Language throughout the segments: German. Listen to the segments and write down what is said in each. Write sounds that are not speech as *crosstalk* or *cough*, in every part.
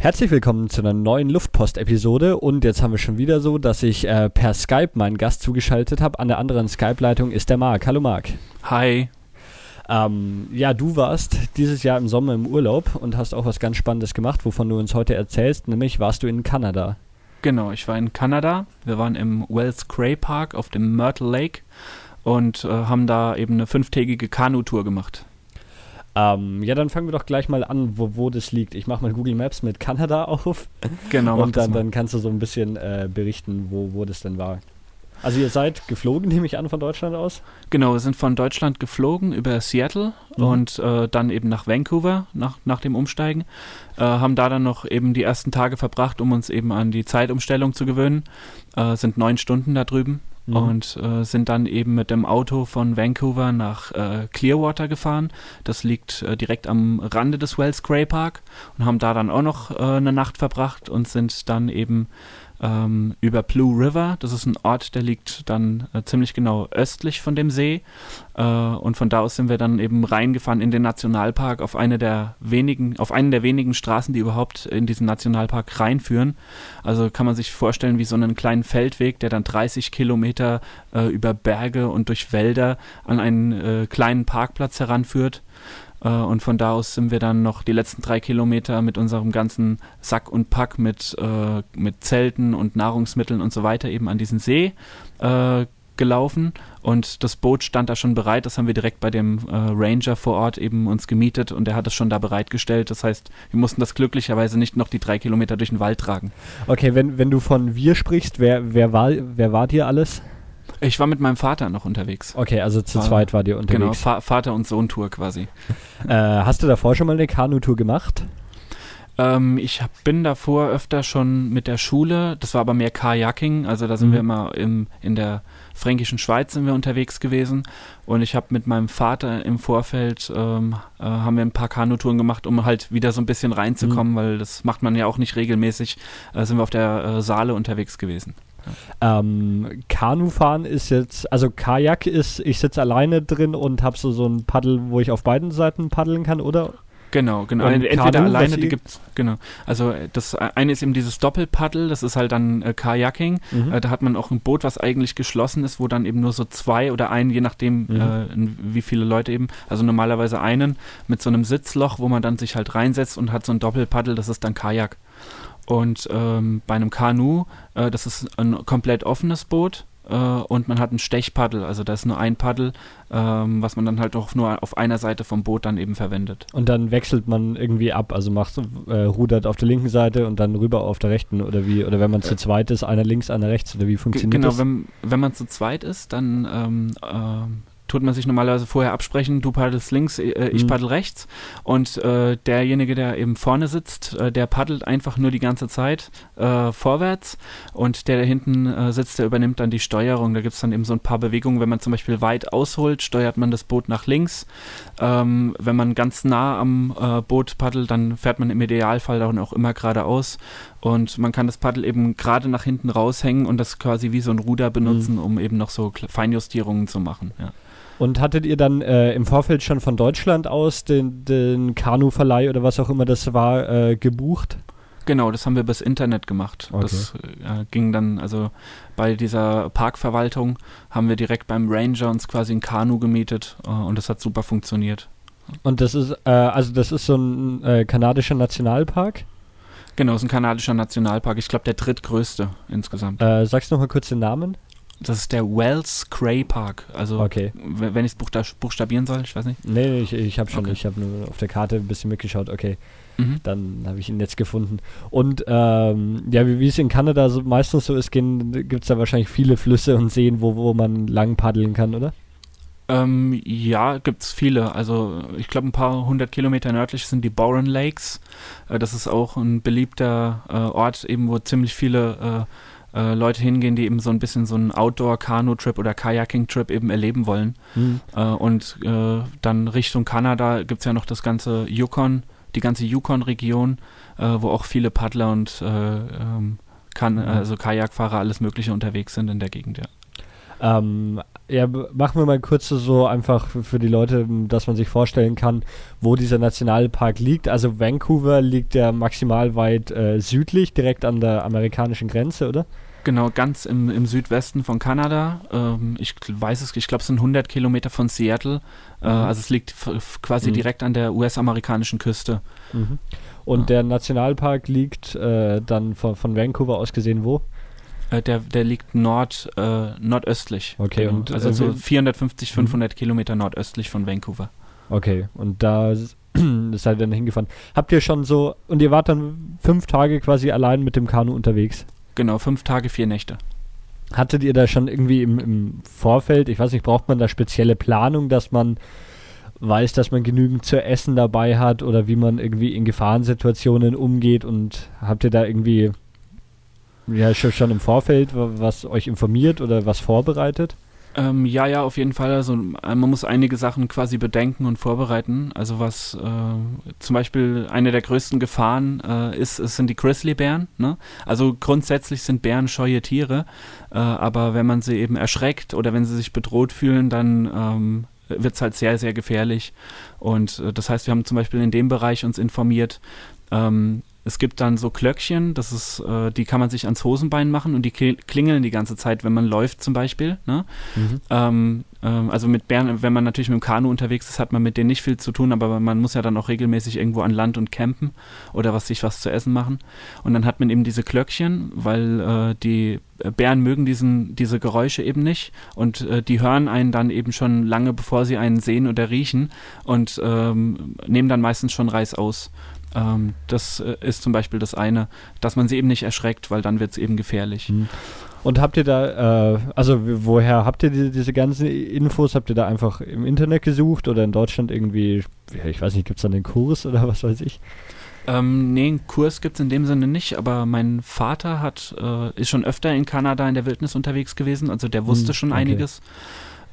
Herzlich willkommen zu einer neuen Luftpost-Episode und jetzt haben wir schon wieder so, dass ich äh, per Skype meinen Gast zugeschaltet habe. An der anderen Skype-Leitung ist der Marc. Hallo Marc. Hi. Ähm, ja, du warst dieses Jahr im Sommer im Urlaub und hast auch was ganz Spannendes gemacht, wovon du uns heute erzählst, nämlich warst du in Kanada. Genau, ich war in Kanada. Wir waren im Wells Cray Park auf dem Myrtle Lake und äh, haben da eben eine fünftägige Kanutour gemacht. Ähm, ja, dann fangen wir doch gleich mal an, wo, wo das liegt. Ich mache mal Google Maps mit Kanada *laughs* auf. Genau, und dann, dann kannst du so ein bisschen äh, berichten, wo, wo das denn war. Also ihr seid geflogen, *laughs* nehme ich an, von Deutschland aus? Genau, wir sind von Deutschland geflogen über Seattle mhm. und äh, dann eben nach Vancouver nach, nach dem Umsteigen. Äh, haben da dann noch eben die ersten Tage verbracht, um uns eben an die Zeitumstellung zu gewöhnen. Äh, sind neun Stunden da drüben mhm. und äh, sind dann eben mit dem Auto von Vancouver nach äh, Clearwater gefahren. Das liegt äh, direkt am Rande des Wells Cray Park und haben da dann auch noch äh, eine Nacht verbracht und sind dann eben ähm, über Blue River. Das ist ein Ort, der liegt dann äh, ziemlich genau östlich von dem See. Äh, und von da aus sind wir dann eben reingefahren in den Nationalpark auf eine der wenigen, auf einen der wenigen Straßen, die überhaupt in diesen Nationalpark reinführen. Also kann man sich vorstellen wie so einen kleinen Feldweg, der dann 30 Kilometer äh, über Berge und durch Wälder an einen äh, kleinen Parkplatz heranführt. Äh, und von da aus sind wir dann noch die letzten drei Kilometer mit unserem ganzen Sack und Pack mit, äh, mit Zelten und Nahrungsmitteln und so weiter eben an diesen See äh, gelaufen und das Boot stand da schon bereit. Das haben wir direkt bei dem äh, Ranger vor Ort eben uns gemietet und der hat es schon da bereitgestellt. Das heißt, wir mussten das glücklicherweise nicht noch die drei Kilometer durch den Wald tragen. Okay, wenn, wenn du von wir sprichst, wer, wer, war, wer war dir alles? Ich war mit meinem Vater noch unterwegs. Okay, also zu war, zweit war dir genau, unterwegs. Genau, Va Vater- und Sohn-Tour quasi. äh, hast du davor schon mal eine Kanutour gemacht? Ähm, ich hab, bin davor öfter schon mit der Schule, das war aber mehr Kajaking, also da sind mhm. wir immer im, in der fränkischen Schweiz sind wir unterwegs gewesen und ich habe mit meinem Vater im Vorfeld ähm, äh, haben wir ein paar Kanutouren gemacht, um halt wieder so ein bisschen reinzukommen, mhm. weil das macht man ja auch nicht regelmäßig. Äh, sind wir auf der äh, Saale unterwegs gewesen. Ähm, Kanufahren ist jetzt, also Kajak ist, ich sitze alleine drin und habe so, so ein Paddel, wo ich auf beiden Seiten paddeln kann, oder? Genau, genau. Und Entweder Kanu, alleine, die gibt's, genau. Also das eine ist eben dieses Doppelpaddel, das ist halt dann äh, Kajaking. Mhm. Äh, da hat man auch ein Boot, was eigentlich geschlossen ist, wo dann eben nur so zwei oder ein, je nachdem, mhm. äh, wie viele Leute eben, also normalerweise einen mit so einem Sitzloch, wo man dann sich halt reinsetzt und hat so ein Doppelpaddel, das ist dann Kajak. Und ähm, bei einem Kanu, äh, das ist ein komplett offenes Boot äh, und man hat ein Stechpaddel, also da ist nur ein Paddel, ähm, was man dann halt auch nur auf einer Seite vom Boot dann eben verwendet. Und dann wechselt man irgendwie ab, also macht äh, rudert auf der linken Seite und dann rüber auf der rechten oder wie, oder wenn man zu zweit ist, einer links, einer rechts oder wie funktioniert genau, das? Genau, wenn, wenn man zu zweit ist, dann ähm, äh, tut man sich normalerweise vorher absprechen, du paddelst links, äh, ich mhm. paddel rechts und äh, derjenige, der eben vorne sitzt, äh, der paddelt einfach nur die ganze Zeit äh, vorwärts und der, der hinten äh, sitzt, der übernimmt dann die Steuerung. Da gibt es dann eben so ein paar Bewegungen, wenn man zum Beispiel weit ausholt, steuert man das Boot nach links. Ähm, wenn man ganz nah am äh, Boot paddelt, dann fährt man im Idealfall dann auch immer geradeaus und man kann das Paddel eben gerade nach hinten raushängen und das quasi wie so ein Ruder benutzen, mhm. um eben noch so Feinjustierungen zu machen. Ja. Und hattet ihr dann äh, im Vorfeld schon von Deutschland aus den, den Kanuverleih oder was auch immer das war, äh, gebucht? Genau, das haben wir übers Internet gemacht. Okay. Das äh, ging dann, also bei dieser Parkverwaltung haben wir direkt beim Ranger uns quasi ein Kanu gemietet äh, und das hat super funktioniert. Und das ist, äh, also das ist so ein äh, kanadischer Nationalpark? Genau, es ist ein kanadischer Nationalpark. Ich glaube, der drittgrößte insgesamt. Äh, sagst du noch mal kurz den Namen? Das ist der Wells Cray Park. Also, okay. wenn ich es buchstabieren soll, ich weiß nicht. Nee, ich, ich habe schon, okay. ich habe nur auf der Karte ein bisschen mitgeschaut. Okay, mhm. dann habe ich ihn jetzt gefunden. Und ähm, ja, wie, wie es in Kanada so meistens so ist, gibt es da wahrscheinlich viele Flüsse und Seen, wo, wo man lang paddeln kann, oder? Ähm, ja, gibt es viele. Also ich glaube, ein paar hundert Kilometer nördlich sind die Boren Lakes. Äh, das ist auch ein beliebter äh, Ort, eben wo ziemlich viele äh, äh, Leute hingehen, die eben so ein bisschen so einen Outdoor-Kanu-Trip oder Kayaking-Trip eben erleben wollen. Mhm. Äh, und äh, dann Richtung Kanada gibt es ja noch das ganze Yukon, die ganze Yukon-Region, äh, wo auch viele Paddler und äh, ähm, kan mhm. also Kajakfahrer, alles Mögliche unterwegs sind in der Gegend, ja. Ähm, ja, machen wir mal kurz so einfach für die Leute, dass man sich vorstellen kann, wo dieser Nationalpark liegt. Also Vancouver liegt ja maximal weit äh, südlich, direkt an der amerikanischen Grenze, oder? Genau, ganz im, im Südwesten von Kanada. Ähm, ich weiß es, ich glaube, es sind 100 Kilometer von Seattle. Äh, mhm. Also es liegt quasi mhm. direkt an der US-amerikanischen Küste. Mhm. Und ja. der Nationalpark liegt äh, dann von, von Vancouver aus gesehen wo? Äh, der, der liegt nord, äh, nordöstlich. Okay, genau. und also so 450, 500 mhm. Kilometer nordöstlich von Vancouver. Okay, und da *clears throat* seid ihr dann hingefahren. Habt ihr schon so, und ihr wart dann fünf Tage quasi allein mit dem Kanu unterwegs? Genau, fünf Tage, vier Nächte. Hattet ihr da schon irgendwie im, im Vorfeld, ich weiß nicht, braucht man da spezielle Planung, dass man weiß, dass man genügend zu essen dabei hat oder wie man irgendwie in Gefahrensituationen umgeht und habt ihr da irgendwie ja, schon im Vorfeld was euch informiert oder was vorbereitet? Ähm, ja, ja, auf jeden Fall. Also man muss einige Sachen quasi bedenken und vorbereiten. Also was äh, zum Beispiel eine der größten Gefahren äh, ist, es sind die Grizzlybären. Ne? Also grundsätzlich sind Bären scheue Tiere, äh, aber wenn man sie eben erschreckt oder wenn sie sich bedroht fühlen, dann ähm, wird es halt sehr, sehr gefährlich. Und äh, das heißt, wir haben zum Beispiel in dem Bereich uns informiert, ähm, es gibt dann so Klöckchen, das ist, äh, die kann man sich ans Hosenbein machen und die klingeln die ganze Zeit, wenn man läuft zum Beispiel. Ne? Mhm. Ähm, ähm, also mit Bären, wenn man natürlich mit dem Kanu unterwegs ist, hat man mit denen nicht viel zu tun, aber man muss ja dann auch regelmäßig irgendwo an Land und campen oder was sich was zu essen machen. Und dann hat man eben diese Klöckchen, weil äh, die Bären mögen diesen, diese Geräusche eben nicht und äh, die hören einen dann eben schon lange, bevor sie einen sehen oder riechen und ähm, nehmen dann meistens schon Reis aus. Ähm, das äh, ist zum Beispiel das eine, dass man sie eben nicht erschreckt, weil dann wird es eben gefährlich. Mhm. Und habt ihr da, äh, also woher habt ihr die, diese ganzen Infos? Habt ihr da einfach im Internet gesucht oder in Deutschland irgendwie, ich weiß nicht, gibt es da einen Kurs oder was weiß ich? Ähm, nee, einen Kurs gibt es in dem Sinne nicht, aber mein Vater hat, äh, ist schon öfter in Kanada in der Wildnis unterwegs gewesen, also der wusste hm, schon okay. einiges.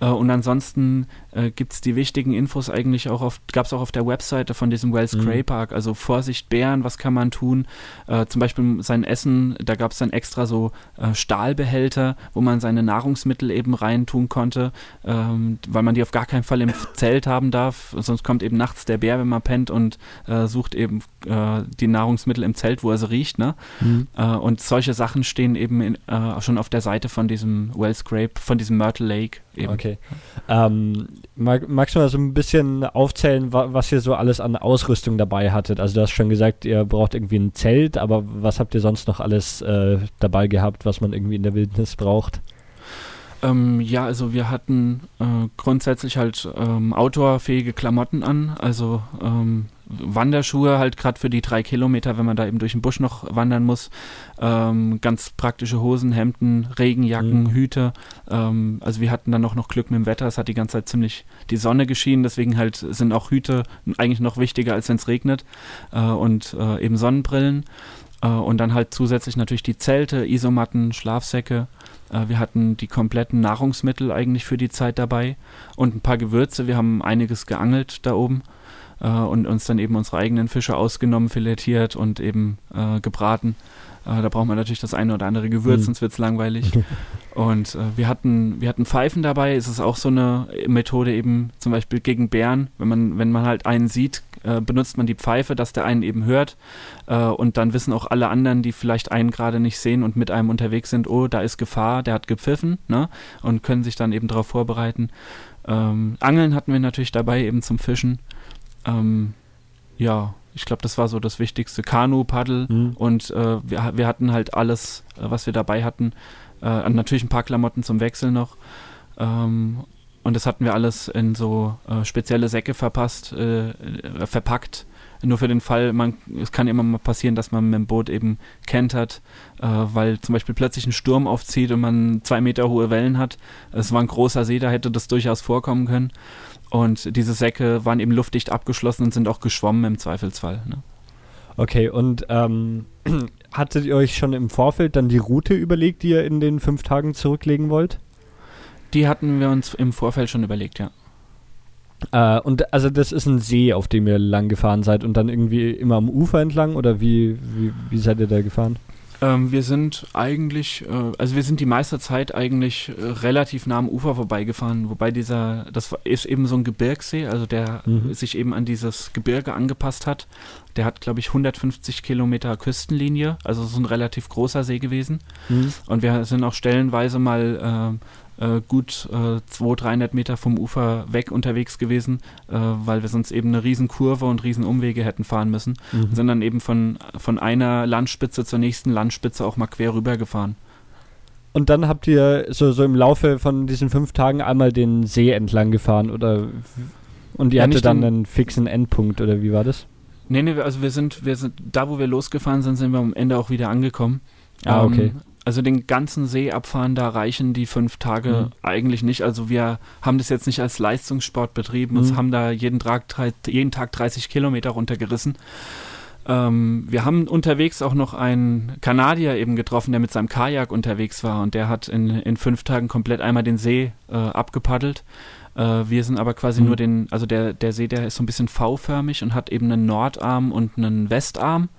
Äh, und ansonsten äh, gibt es die wichtigen Infos eigentlich auch auf, gab es auch auf der Webseite von diesem Wells mhm. Cray Park. Also Vorsicht Bären, was kann man tun? Äh, zum Beispiel sein Essen, da gab es dann extra so äh, Stahlbehälter, wo man seine Nahrungsmittel eben reintun konnte, ähm, weil man die auf gar keinen Fall im *laughs* Zelt haben darf. Sonst kommt eben nachts der Bär, wenn man pennt und äh, sucht eben äh, die Nahrungsmittel im Zelt, wo er sie riecht. Ne? Mhm. und solche Sachen stehen eben in, schon auf der Seite von diesem Wells Scrape, von diesem Myrtle Lake eben. Okay. Ähm, mag, magst du mal so ein bisschen aufzählen, wa was ihr so alles an Ausrüstung dabei hattet? Also du hast schon gesagt, ihr braucht irgendwie ein Zelt, aber was habt ihr sonst noch alles äh, dabei gehabt, was man irgendwie in der Wildnis braucht? Ähm, ja, also wir hatten äh, grundsätzlich halt ähm, outdoorfähige Klamotten an, also ähm, Wanderschuhe halt gerade für die drei Kilometer, wenn man da eben durch den Busch noch wandern muss. Ähm, ganz praktische Hosen, Hemden, Regenjacken, mhm. Hüte. Ähm, also wir hatten dann auch noch Glück mit dem Wetter. Es hat die ganze Zeit ziemlich die Sonne geschienen, deswegen halt sind auch Hüte eigentlich noch wichtiger, als wenn es regnet. Äh, und äh, eben Sonnenbrillen. Äh, und dann halt zusätzlich natürlich die Zelte, Isomatten, Schlafsäcke. Äh, wir hatten die kompletten Nahrungsmittel eigentlich für die Zeit dabei und ein paar Gewürze. Wir haben einiges geangelt da oben äh, und uns dann eben unsere eigenen Fische ausgenommen, filetiert und eben äh, gebraten. Äh, da braucht man natürlich das eine oder andere Gewürz, mhm. sonst wird es langweilig. *laughs* Und äh, wir hatten, wir hatten Pfeifen dabei. Es ist auch so eine Methode eben zum Beispiel gegen Bären. Wenn man, wenn man halt einen sieht, äh, benutzt man die Pfeife, dass der einen eben hört. Äh, und dann wissen auch alle anderen, die vielleicht einen gerade nicht sehen und mit einem unterwegs sind, oh, da ist Gefahr, der hat gepfiffen, ne? Und können sich dann eben darauf vorbereiten. Ähm, Angeln hatten wir natürlich dabei eben zum Fischen. Ähm, ja, ich glaube, das war so das Wichtigste. Kanu, Paddel mhm. und äh, wir, wir hatten halt alles, äh, was wir dabei hatten. Äh, natürlich ein paar Klamotten zum Wechseln noch. Ähm, und das hatten wir alles in so äh, spezielle Säcke verpasst, äh, äh, verpackt. Nur für den Fall, man, es kann immer mal passieren, dass man mit dem Boot eben kentert, weil zum Beispiel plötzlich ein Sturm aufzieht und man zwei Meter hohe Wellen hat. Es war ein großer See, da hätte das durchaus vorkommen können. Und diese Säcke waren eben luftdicht abgeschlossen und sind auch geschwommen im Zweifelsfall. Ne? Okay, und ähm, *clears throat* hattet ihr euch schon im Vorfeld dann die Route überlegt, die ihr in den fünf Tagen zurücklegen wollt? Die hatten wir uns im Vorfeld schon überlegt, ja. Äh, und also das ist ein See, auf dem ihr lang gefahren seid und dann irgendwie immer am Ufer entlang oder wie, wie, wie seid ihr da gefahren? Ähm, wir sind eigentlich, äh, also wir sind die meiste Zeit eigentlich äh, relativ nah am Ufer vorbeigefahren, wobei dieser, das ist eben so ein Gebirgssee, also der mhm. sich eben an dieses Gebirge angepasst hat. Der hat, glaube ich, 150 Kilometer Küstenlinie, also so ein relativ großer See gewesen. Mhm. Und wir sind auch stellenweise mal äh, äh, gut äh, 200, 300 Meter vom Ufer weg unterwegs gewesen, äh, weil wir sonst eben eine Riesenkurve und Riesenumwege hätten fahren müssen. Mhm. Sind dann eben von, von einer Landspitze zur nächsten Landspitze auch mal quer rüber gefahren. Und dann habt ihr so, so im Laufe von diesen fünf Tagen einmal den See entlang gefahren oder und ihr ja, hattet dann einen fixen Endpunkt oder wie war das? Nee, nee, also wir sind, wir sind, da wo wir losgefahren sind, sind wir am Ende auch wieder angekommen. Ah, okay. Ähm, also den ganzen See abfahren, da reichen die fünf Tage mhm. eigentlich nicht. Also wir haben das jetzt nicht als Leistungssport betrieben und mhm. haben da jeden Tag, jeden Tag 30 Kilometer runtergerissen. Ähm, wir haben unterwegs auch noch einen Kanadier eben getroffen, der mit seinem Kajak unterwegs war und der hat in, in fünf Tagen komplett einmal den See äh, abgepaddelt. Äh, wir sind aber quasi mhm. nur den, also der, der See, der ist so ein bisschen V-förmig und hat eben einen Nordarm und einen Westarm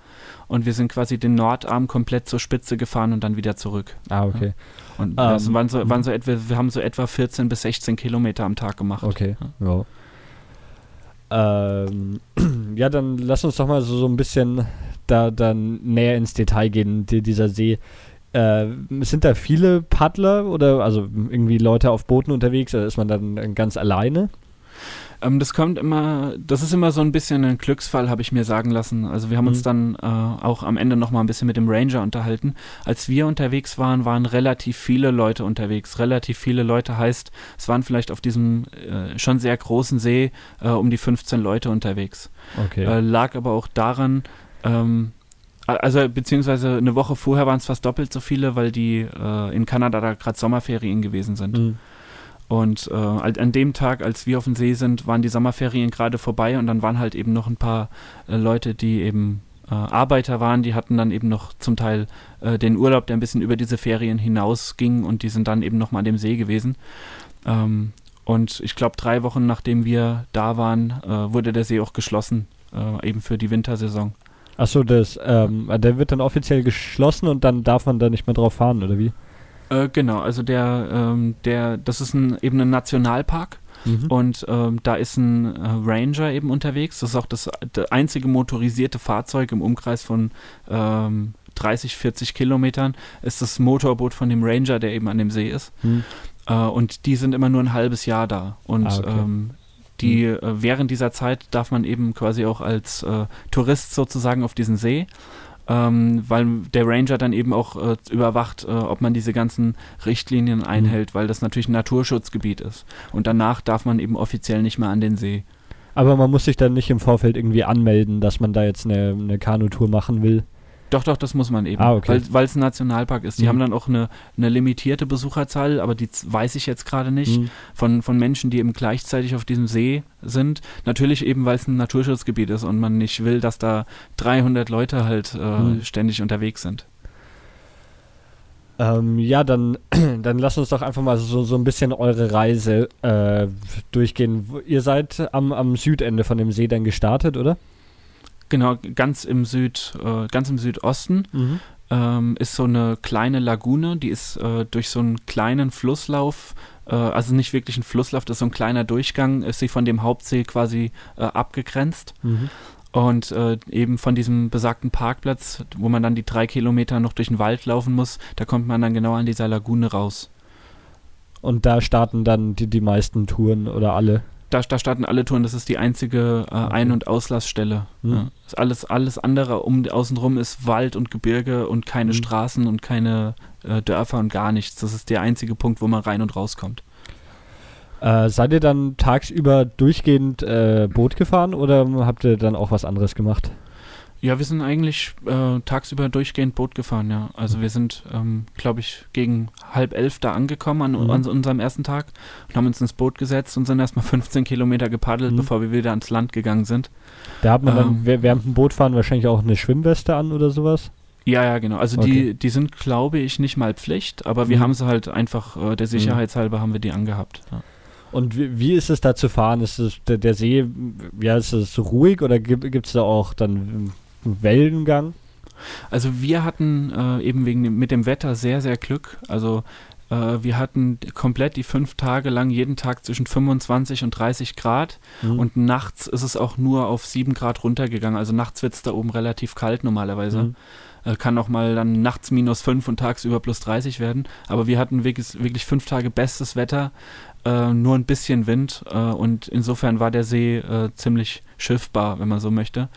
und wir sind quasi den Nordarm komplett zur Spitze gefahren und dann wieder zurück. Ah, okay. Ja. Und das ähm, waren so, waren so etwa, wir haben so etwa 14 bis 16 Kilometer am Tag gemacht. Okay, ja. Ja, ähm, *clears throat* ja dann lass uns doch mal so, so ein bisschen da dann näher ins Detail gehen, die, dieser See. Äh, sind da viele Paddler oder also irgendwie Leute auf Booten unterwegs oder ist man dann ganz alleine? Ähm, das kommt immer, das ist immer so ein bisschen ein Glücksfall, habe ich mir sagen lassen. Also wir haben mhm. uns dann äh, auch am Ende nochmal ein bisschen mit dem Ranger unterhalten. Als wir unterwegs waren, waren relativ viele Leute unterwegs. Relativ viele Leute heißt, es waren vielleicht auf diesem äh, schon sehr großen See äh, um die 15 Leute unterwegs. Okay. Äh, lag aber auch daran, ähm, also beziehungsweise eine Woche vorher waren es fast doppelt so viele, weil die äh, in Kanada da gerade Sommerferien gewesen sind. Mhm. Und äh, an dem Tag, als wir auf dem See sind, waren die Sommerferien gerade vorbei und dann waren halt eben noch ein paar äh, Leute, die eben äh, Arbeiter waren, die hatten dann eben noch zum Teil äh, den Urlaub, der ein bisschen über diese Ferien hinausging und die sind dann eben noch mal an dem See gewesen. Ähm, und ich glaube, drei Wochen nachdem wir da waren, äh, wurde der See auch geschlossen, äh, eben für die Wintersaison. Achso, das, ähm, der wird dann offiziell geschlossen und dann darf man da nicht mehr drauf fahren, oder wie? Äh, genau, also der, ähm, der, das ist ein, eben ein Nationalpark. Mhm. Und ähm, da ist ein äh, Ranger eben unterwegs. Das ist auch das, das, einzige motorisierte Fahrzeug im Umkreis von ähm, 30, 40 Kilometern. Ist das Motorboot von dem Ranger, der eben an dem See ist. Mhm. Äh, und die sind immer nur ein halbes Jahr da. Und ah, okay. ähm, die mhm. äh, während dieser Zeit darf man eben quasi auch als äh, Tourist sozusagen auf diesen See ähm, weil der Ranger dann eben auch äh, überwacht, äh, ob man diese ganzen Richtlinien mhm. einhält, mhm. weil das natürlich ein Naturschutzgebiet ist. Und danach darf man eben offiziell nicht mehr an den See. Aber man muss sich dann nicht im Vorfeld irgendwie anmelden, dass man da jetzt eine, eine Kanutour machen will. Doch, doch, das muss man eben, ah, okay. weil es ein Nationalpark ist. Die mhm. haben dann auch eine, eine limitierte Besucherzahl, aber die weiß ich jetzt gerade nicht, mhm. von, von Menschen, die eben gleichzeitig auf diesem See sind. Natürlich eben, weil es ein Naturschutzgebiet ist und man nicht will, dass da 300 Leute halt äh, mhm. ständig unterwegs sind. Ähm, ja, dann, *clears throat* dann lass uns doch einfach mal so, so ein bisschen eure Reise äh, durchgehen. Ihr seid am, am Südende von dem See dann gestartet, oder? Genau, ganz im Süd, äh, ganz im Südosten mhm. ähm, ist so eine kleine Lagune, die ist äh, durch so einen kleinen Flusslauf, äh, also nicht wirklich ein Flusslauf, das ist so ein kleiner Durchgang, ist sie von dem Hauptsee quasi äh, abgegrenzt. Mhm. Und äh, eben von diesem besagten Parkplatz, wo man dann die drei Kilometer noch durch den Wald laufen muss, da kommt man dann genau an dieser Lagune raus. Und da starten dann die, die meisten Touren oder alle? Da, da starten alle Touren, das ist die einzige äh, Ein- und Auslassstelle. Mhm. Ja. alles, alles andere um außenrum ist Wald und Gebirge und keine mhm. Straßen und keine äh, Dörfer und gar nichts. Das ist der einzige Punkt, wo man rein und rauskommt. Äh, seid ihr dann tagsüber durchgehend äh, Boot gefahren oder habt ihr dann auch was anderes gemacht? Ja, wir sind eigentlich äh, tagsüber durchgehend Boot gefahren, ja. Also wir sind, ähm, glaube ich, gegen halb elf da angekommen an, mhm. an, unserem ersten Tag und haben uns ins Boot gesetzt und sind erstmal *laughs* 15 Kilometer gepaddelt, mhm. bevor wir wieder ans Land gegangen sind. Da hat man ähm, dann während dem Bootfahren wahrscheinlich auch eine Schwimmweste an oder sowas? Ja, ja, genau. Also okay. die, die sind, glaube ich, nicht mal Pflicht, aber wir mhm. haben sie halt einfach, äh, der mhm. Sicherheitshalber haben wir die angehabt. Ja. Und wie, wie, ist es da zu fahren? Ist es der, der See, ja, ist es ruhig oder gibt es da auch dann Wellengang? Also wir hatten äh, eben wegen dem, mit dem Wetter sehr, sehr Glück. Also äh, wir hatten komplett die fünf Tage lang jeden Tag zwischen 25 und 30 Grad mhm. und nachts ist es auch nur auf 7 Grad runtergegangen. Also nachts wird es da oben relativ kalt normalerweise. Mhm. Äh, kann auch mal dann nachts minus 5 und tagsüber plus 30 werden. Aber wir hatten wirklich, wirklich fünf Tage bestes Wetter, äh, nur ein bisschen Wind äh, und insofern war der See äh, ziemlich schiffbar, wenn man so möchte.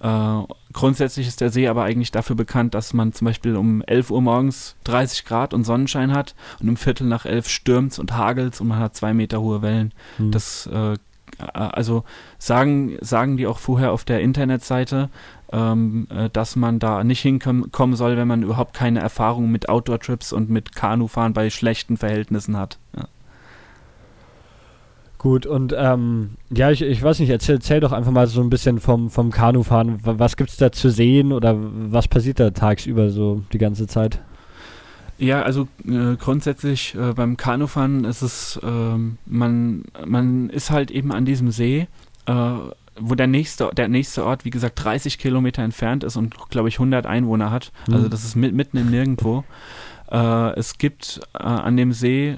Äh, grundsätzlich ist der See aber eigentlich dafür bekannt, dass man zum Beispiel um 11 Uhr morgens 30 Grad und Sonnenschein hat und um Viertel nach elf stürmt und hagelt und man hat zwei Meter hohe Wellen. Mhm. Das äh, also sagen, sagen die auch vorher auf der Internetseite, ähm, äh, dass man da nicht hinkommen soll, wenn man überhaupt keine Erfahrung mit Outdoor-Trips und mit Kanufahren bei schlechten Verhältnissen hat. Ja. Gut, und ähm, ja, ich, ich weiß nicht, erzähl, erzähl doch einfach mal so ein bisschen vom, vom Kanufahren. Was gibt es da zu sehen oder was passiert da tagsüber so die ganze Zeit? Ja, also äh, grundsätzlich äh, beim Kanufahren ist es, äh, man, man ist halt eben an diesem See, äh, wo der nächste, der nächste Ort, wie gesagt, 30 Kilometer entfernt ist und, glaube ich, 100 Einwohner hat. Mhm. Also das ist mit, mitten im Nirgendwo. Äh, es gibt äh, an dem See,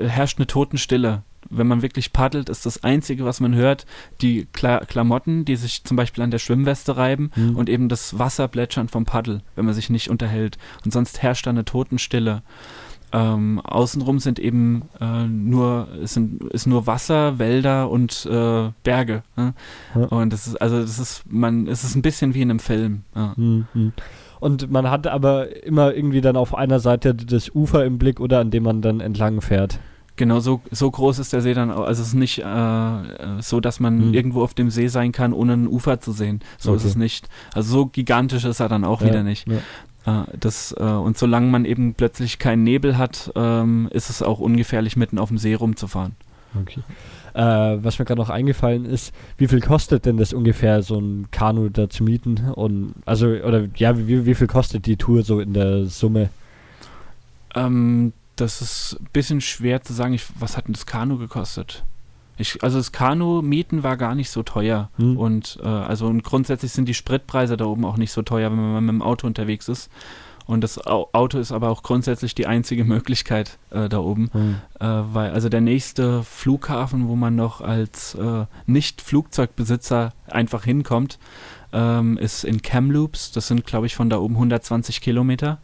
herrscht eine Totenstille wenn man wirklich paddelt, ist das Einzige, was man hört, die Kla Klamotten, die sich zum Beispiel an der Schwimmweste reiben mhm. und eben das Wasserplätschern vom Paddel, wenn man sich nicht unterhält. Und sonst herrscht da eine Totenstille. Ähm, außenrum sind eben äh, nur, sind, ist nur Wasser, Wälder und äh, Berge. Ne? Ja. Und das ist, also das ist, man, es ist ein bisschen wie in einem Film. Ja. Mhm. Und man hat aber immer irgendwie dann auf einer Seite das Ufer im Blick oder an dem man dann entlang fährt. Genau, so, so groß ist der See dann auch. Also es ist nicht äh, so, dass man mhm. irgendwo auf dem See sein kann, ohne ein Ufer zu sehen. So okay. ist es nicht. Also so gigantisch ist er dann auch ja, wieder nicht. Ja. Äh, das, äh, und solange man eben plötzlich keinen Nebel hat, ähm, ist es auch ungefährlich, mitten auf dem See rumzufahren. Okay. Äh, was mir gerade noch eingefallen ist, wie viel kostet denn das ungefähr, so ein Kanu da zu mieten? Und also, oder ja, wie, wie viel kostet die Tour so in der Summe? Ähm, das ist ein bisschen schwer zu sagen, ich, was hat denn das Kanu gekostet? Ich, also das Kanu mieten war gar nicht so teuer. Hm. Und äh, also und grundsätzlich sind die Spritpreise da oben auch nicht so teuer, wenn man mit dem Auto unterwegs ist. Und das Auto ist aber auch grundsätzlich die einzige Möglichkeit äh, da oben. Hm. Äh, weil also der nächste Flughafen, wo man noch als äh, Nicht-Flugzeugbesitzer einfach hinkommt, ähm, ist in Kamloops. Das sind, glaube ich, von da oben 120 Kilometer.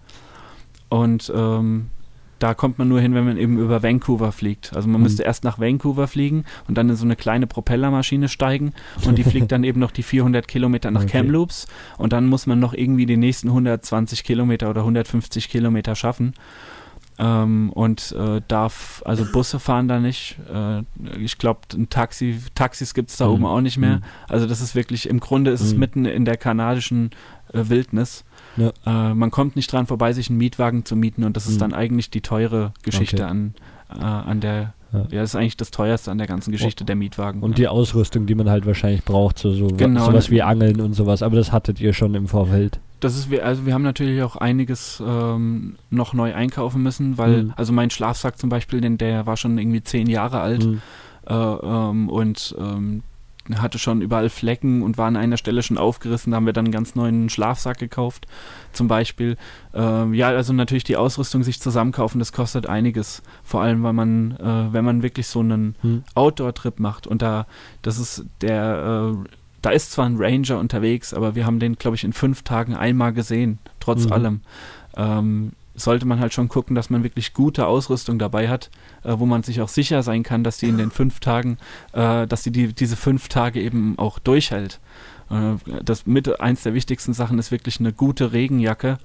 Und ähm, da kommt man nur hin, wenn man eben über Vancouver fliegt. Also man mhm. müsste erst nach Vancouver fliegen und dann in so eine kleine Propellermaschine steigen und die fliegt dann eben noch die 400 Kilometer nach okay. Kamloops und dann muss man noch irgendwie die nächsten 120 Kilometer oder 150 Kilometer schaffen. Ähm, und äh, darf, also Busse fahren da nicht. Äh, ich glaube, Taxi, Taxis gibt es da mhm. oben auch nicht mehr. Mhm. Also das ist wirklich, im Grunde ist es mhm. mitten in der kanadischen äh, Wildnis. Ja. Äh, man kommt nicht dran vorbei, sich einen Mietwagen zu mieten und das ist mhm. dann eigentlich die teure Geschichte okay. an, äh, an der ja. ja, das ist eigentlich das teuerste an der ganzen Geschichte, der Mietwagen. Und ja. die Ausrüstung, die man halt wahrscheinlich braucht, so, so genau. sowas wie Angeln und sowas, aber das hattet ihr schon im Vorfeld. Das ist, also wir haben natürlich auch einiges ähm, noch neu einkaufen müssen, weil, mhm. also mein Schlafsack zum Beispiel, denn der war schon irgendwie zehn Jahre alt mhm. äh, ähm, und ähm, hatte schon überall Flecken und war an einer Stelle schon aufgerissen. Da haben wir dann einen ganz neuen Schlafsack gekauft, zum Beispiel. Ähm, ja, also natürlich die Ausrüstung sich zusammenkaufen, das kostet einiges. Vor allem, weil man, äh, wenn man wirklich so einen hm. Outdoor-Trip macht und da, das ist der, äh, da ist zwar ein Ranger unterwegs, aber wir haben den, glaube ich, in fünf Tagen einmal gesehen, trotz mhm. allem. Ähm, sollte man halt schon gucken, dass man wirklich gute Ausrüstung dabei hat, äh, wo man sich auch sicher sein kann, dass die in den fünf Tagen, äh, dass die, die diese fünf Tage eben auch durchhält. Äh, das mit eins der wichtigsten Sachen ist wirklich eine gute Regenjacke,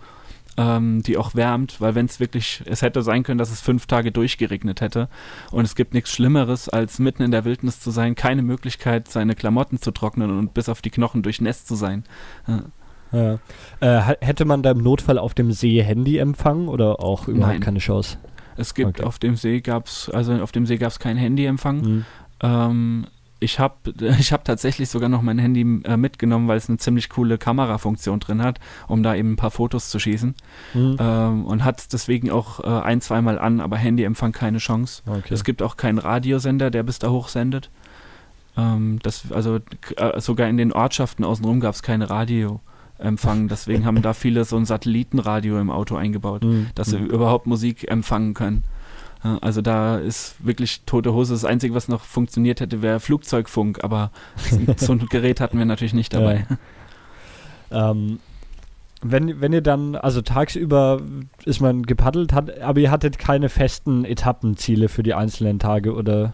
ähm, die auch wärmt, weil wenn es wirklich, es hätte sein können, dass es fünf Tage durchgeregnet hätte und es gibt nichts Schlimmeres, als mitten in der Wildnis zu sein, keine Möglichkeit, seine Klamotten zu trocknen und bis auf die Knochen durchnässt zu sein. Ja. Ja. Äh, hätte man da im Notfall auf dem See Handyempfang oder auch überhaupt Nein. keine Chance? Es gibt okay. auf dem See gab's, also auf dem See gab es keinen Handyempfang. Mhm. Ähm, ich habe *laughs* ich hab tatsächlich sogar noch mein Handy äh, mitgenommen, weil es eine ziemlich coole Kamerafunktion drin hat, um da eben ein paar Fotos zu schießen. Mhm. Ähm, und hat deswegen auch äh, ein, zweimal an, aber Handyempfang keine Chance. Okay. Es gibt auch keinen Radiosender, der bis da hochsendet. Ähm, das, also äh, sogar in den Ortschaften außenrum gab es keine Radio empfangen. Deswegen haben da viele so ein Satellitenradio im Auto eingebaut, mhm. dass sie mhm. überhaupt Musik empfangen können. Also da ist wirklich tote Hose. Das Einzige, was noch funktioniert hätte, wäre Flugzeugfunk, aber *laughs* so ein Gerät hatten wir natürlich nicht dabei. Ja. Ähm, wenn, wenn ihr dann, also tagsüber ist man gepaddelt, hat, aber ihr hattet keine festen Etappenziele für die einzelnen Tage oder?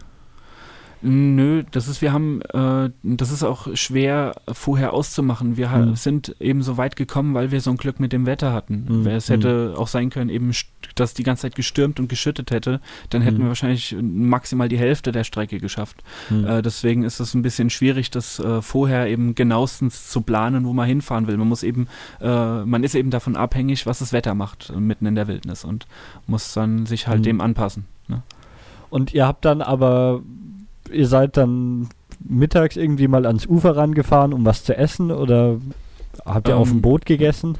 Nö, das ist, wir haben, äh, das ist auch schwer vorher auszumachen. Wir mhm. sind eben so weit gekommen, weil wir so ein Glück mit dem Wetter hatten. Mhm. Es hätte mhm. auch sein können, eben, dass die ganze Zeit gestürmt und geschüttet hätte, dann hätten mhm. wir wahrscheinlich maximal die Hälfte der Strecke geschafft. Mhm. Äh, deswegen ist es ein bisschen schwierig, das äh, vorher eben genauestens zu planen, wo man hinfahren will. Man muss eben, äh, man ist eben davon abhängig, was das Wetter macht, äh, mitten in der Wildnis und muss dann sich halt mhm. dem anpassen. Ne? Und ihr habt dann aber ihr seid dann mittags irgendwie mal ans Ufer rangefahren, um was zu essen oder habt ihr ähm, auf dem ähm, Boot gegessen?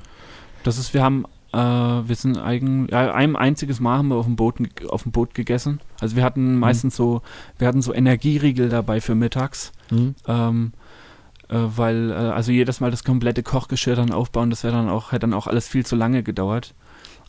Das ist, wir haben, äh, wir sind eigen, ja, ein einziges Mal haben wir auf dem Boot, auf dem Boot gegessen. Also wir hatten mhm. meistens so, wir hatten so Energieriegel dabei für mittags. Mhm. Ähm, äh, weil, äh, also jedes Mal das komplette Kochgeschirr dann aufbauen, das wäre dann auch, hätte dann auch alles viel zu lange gedauert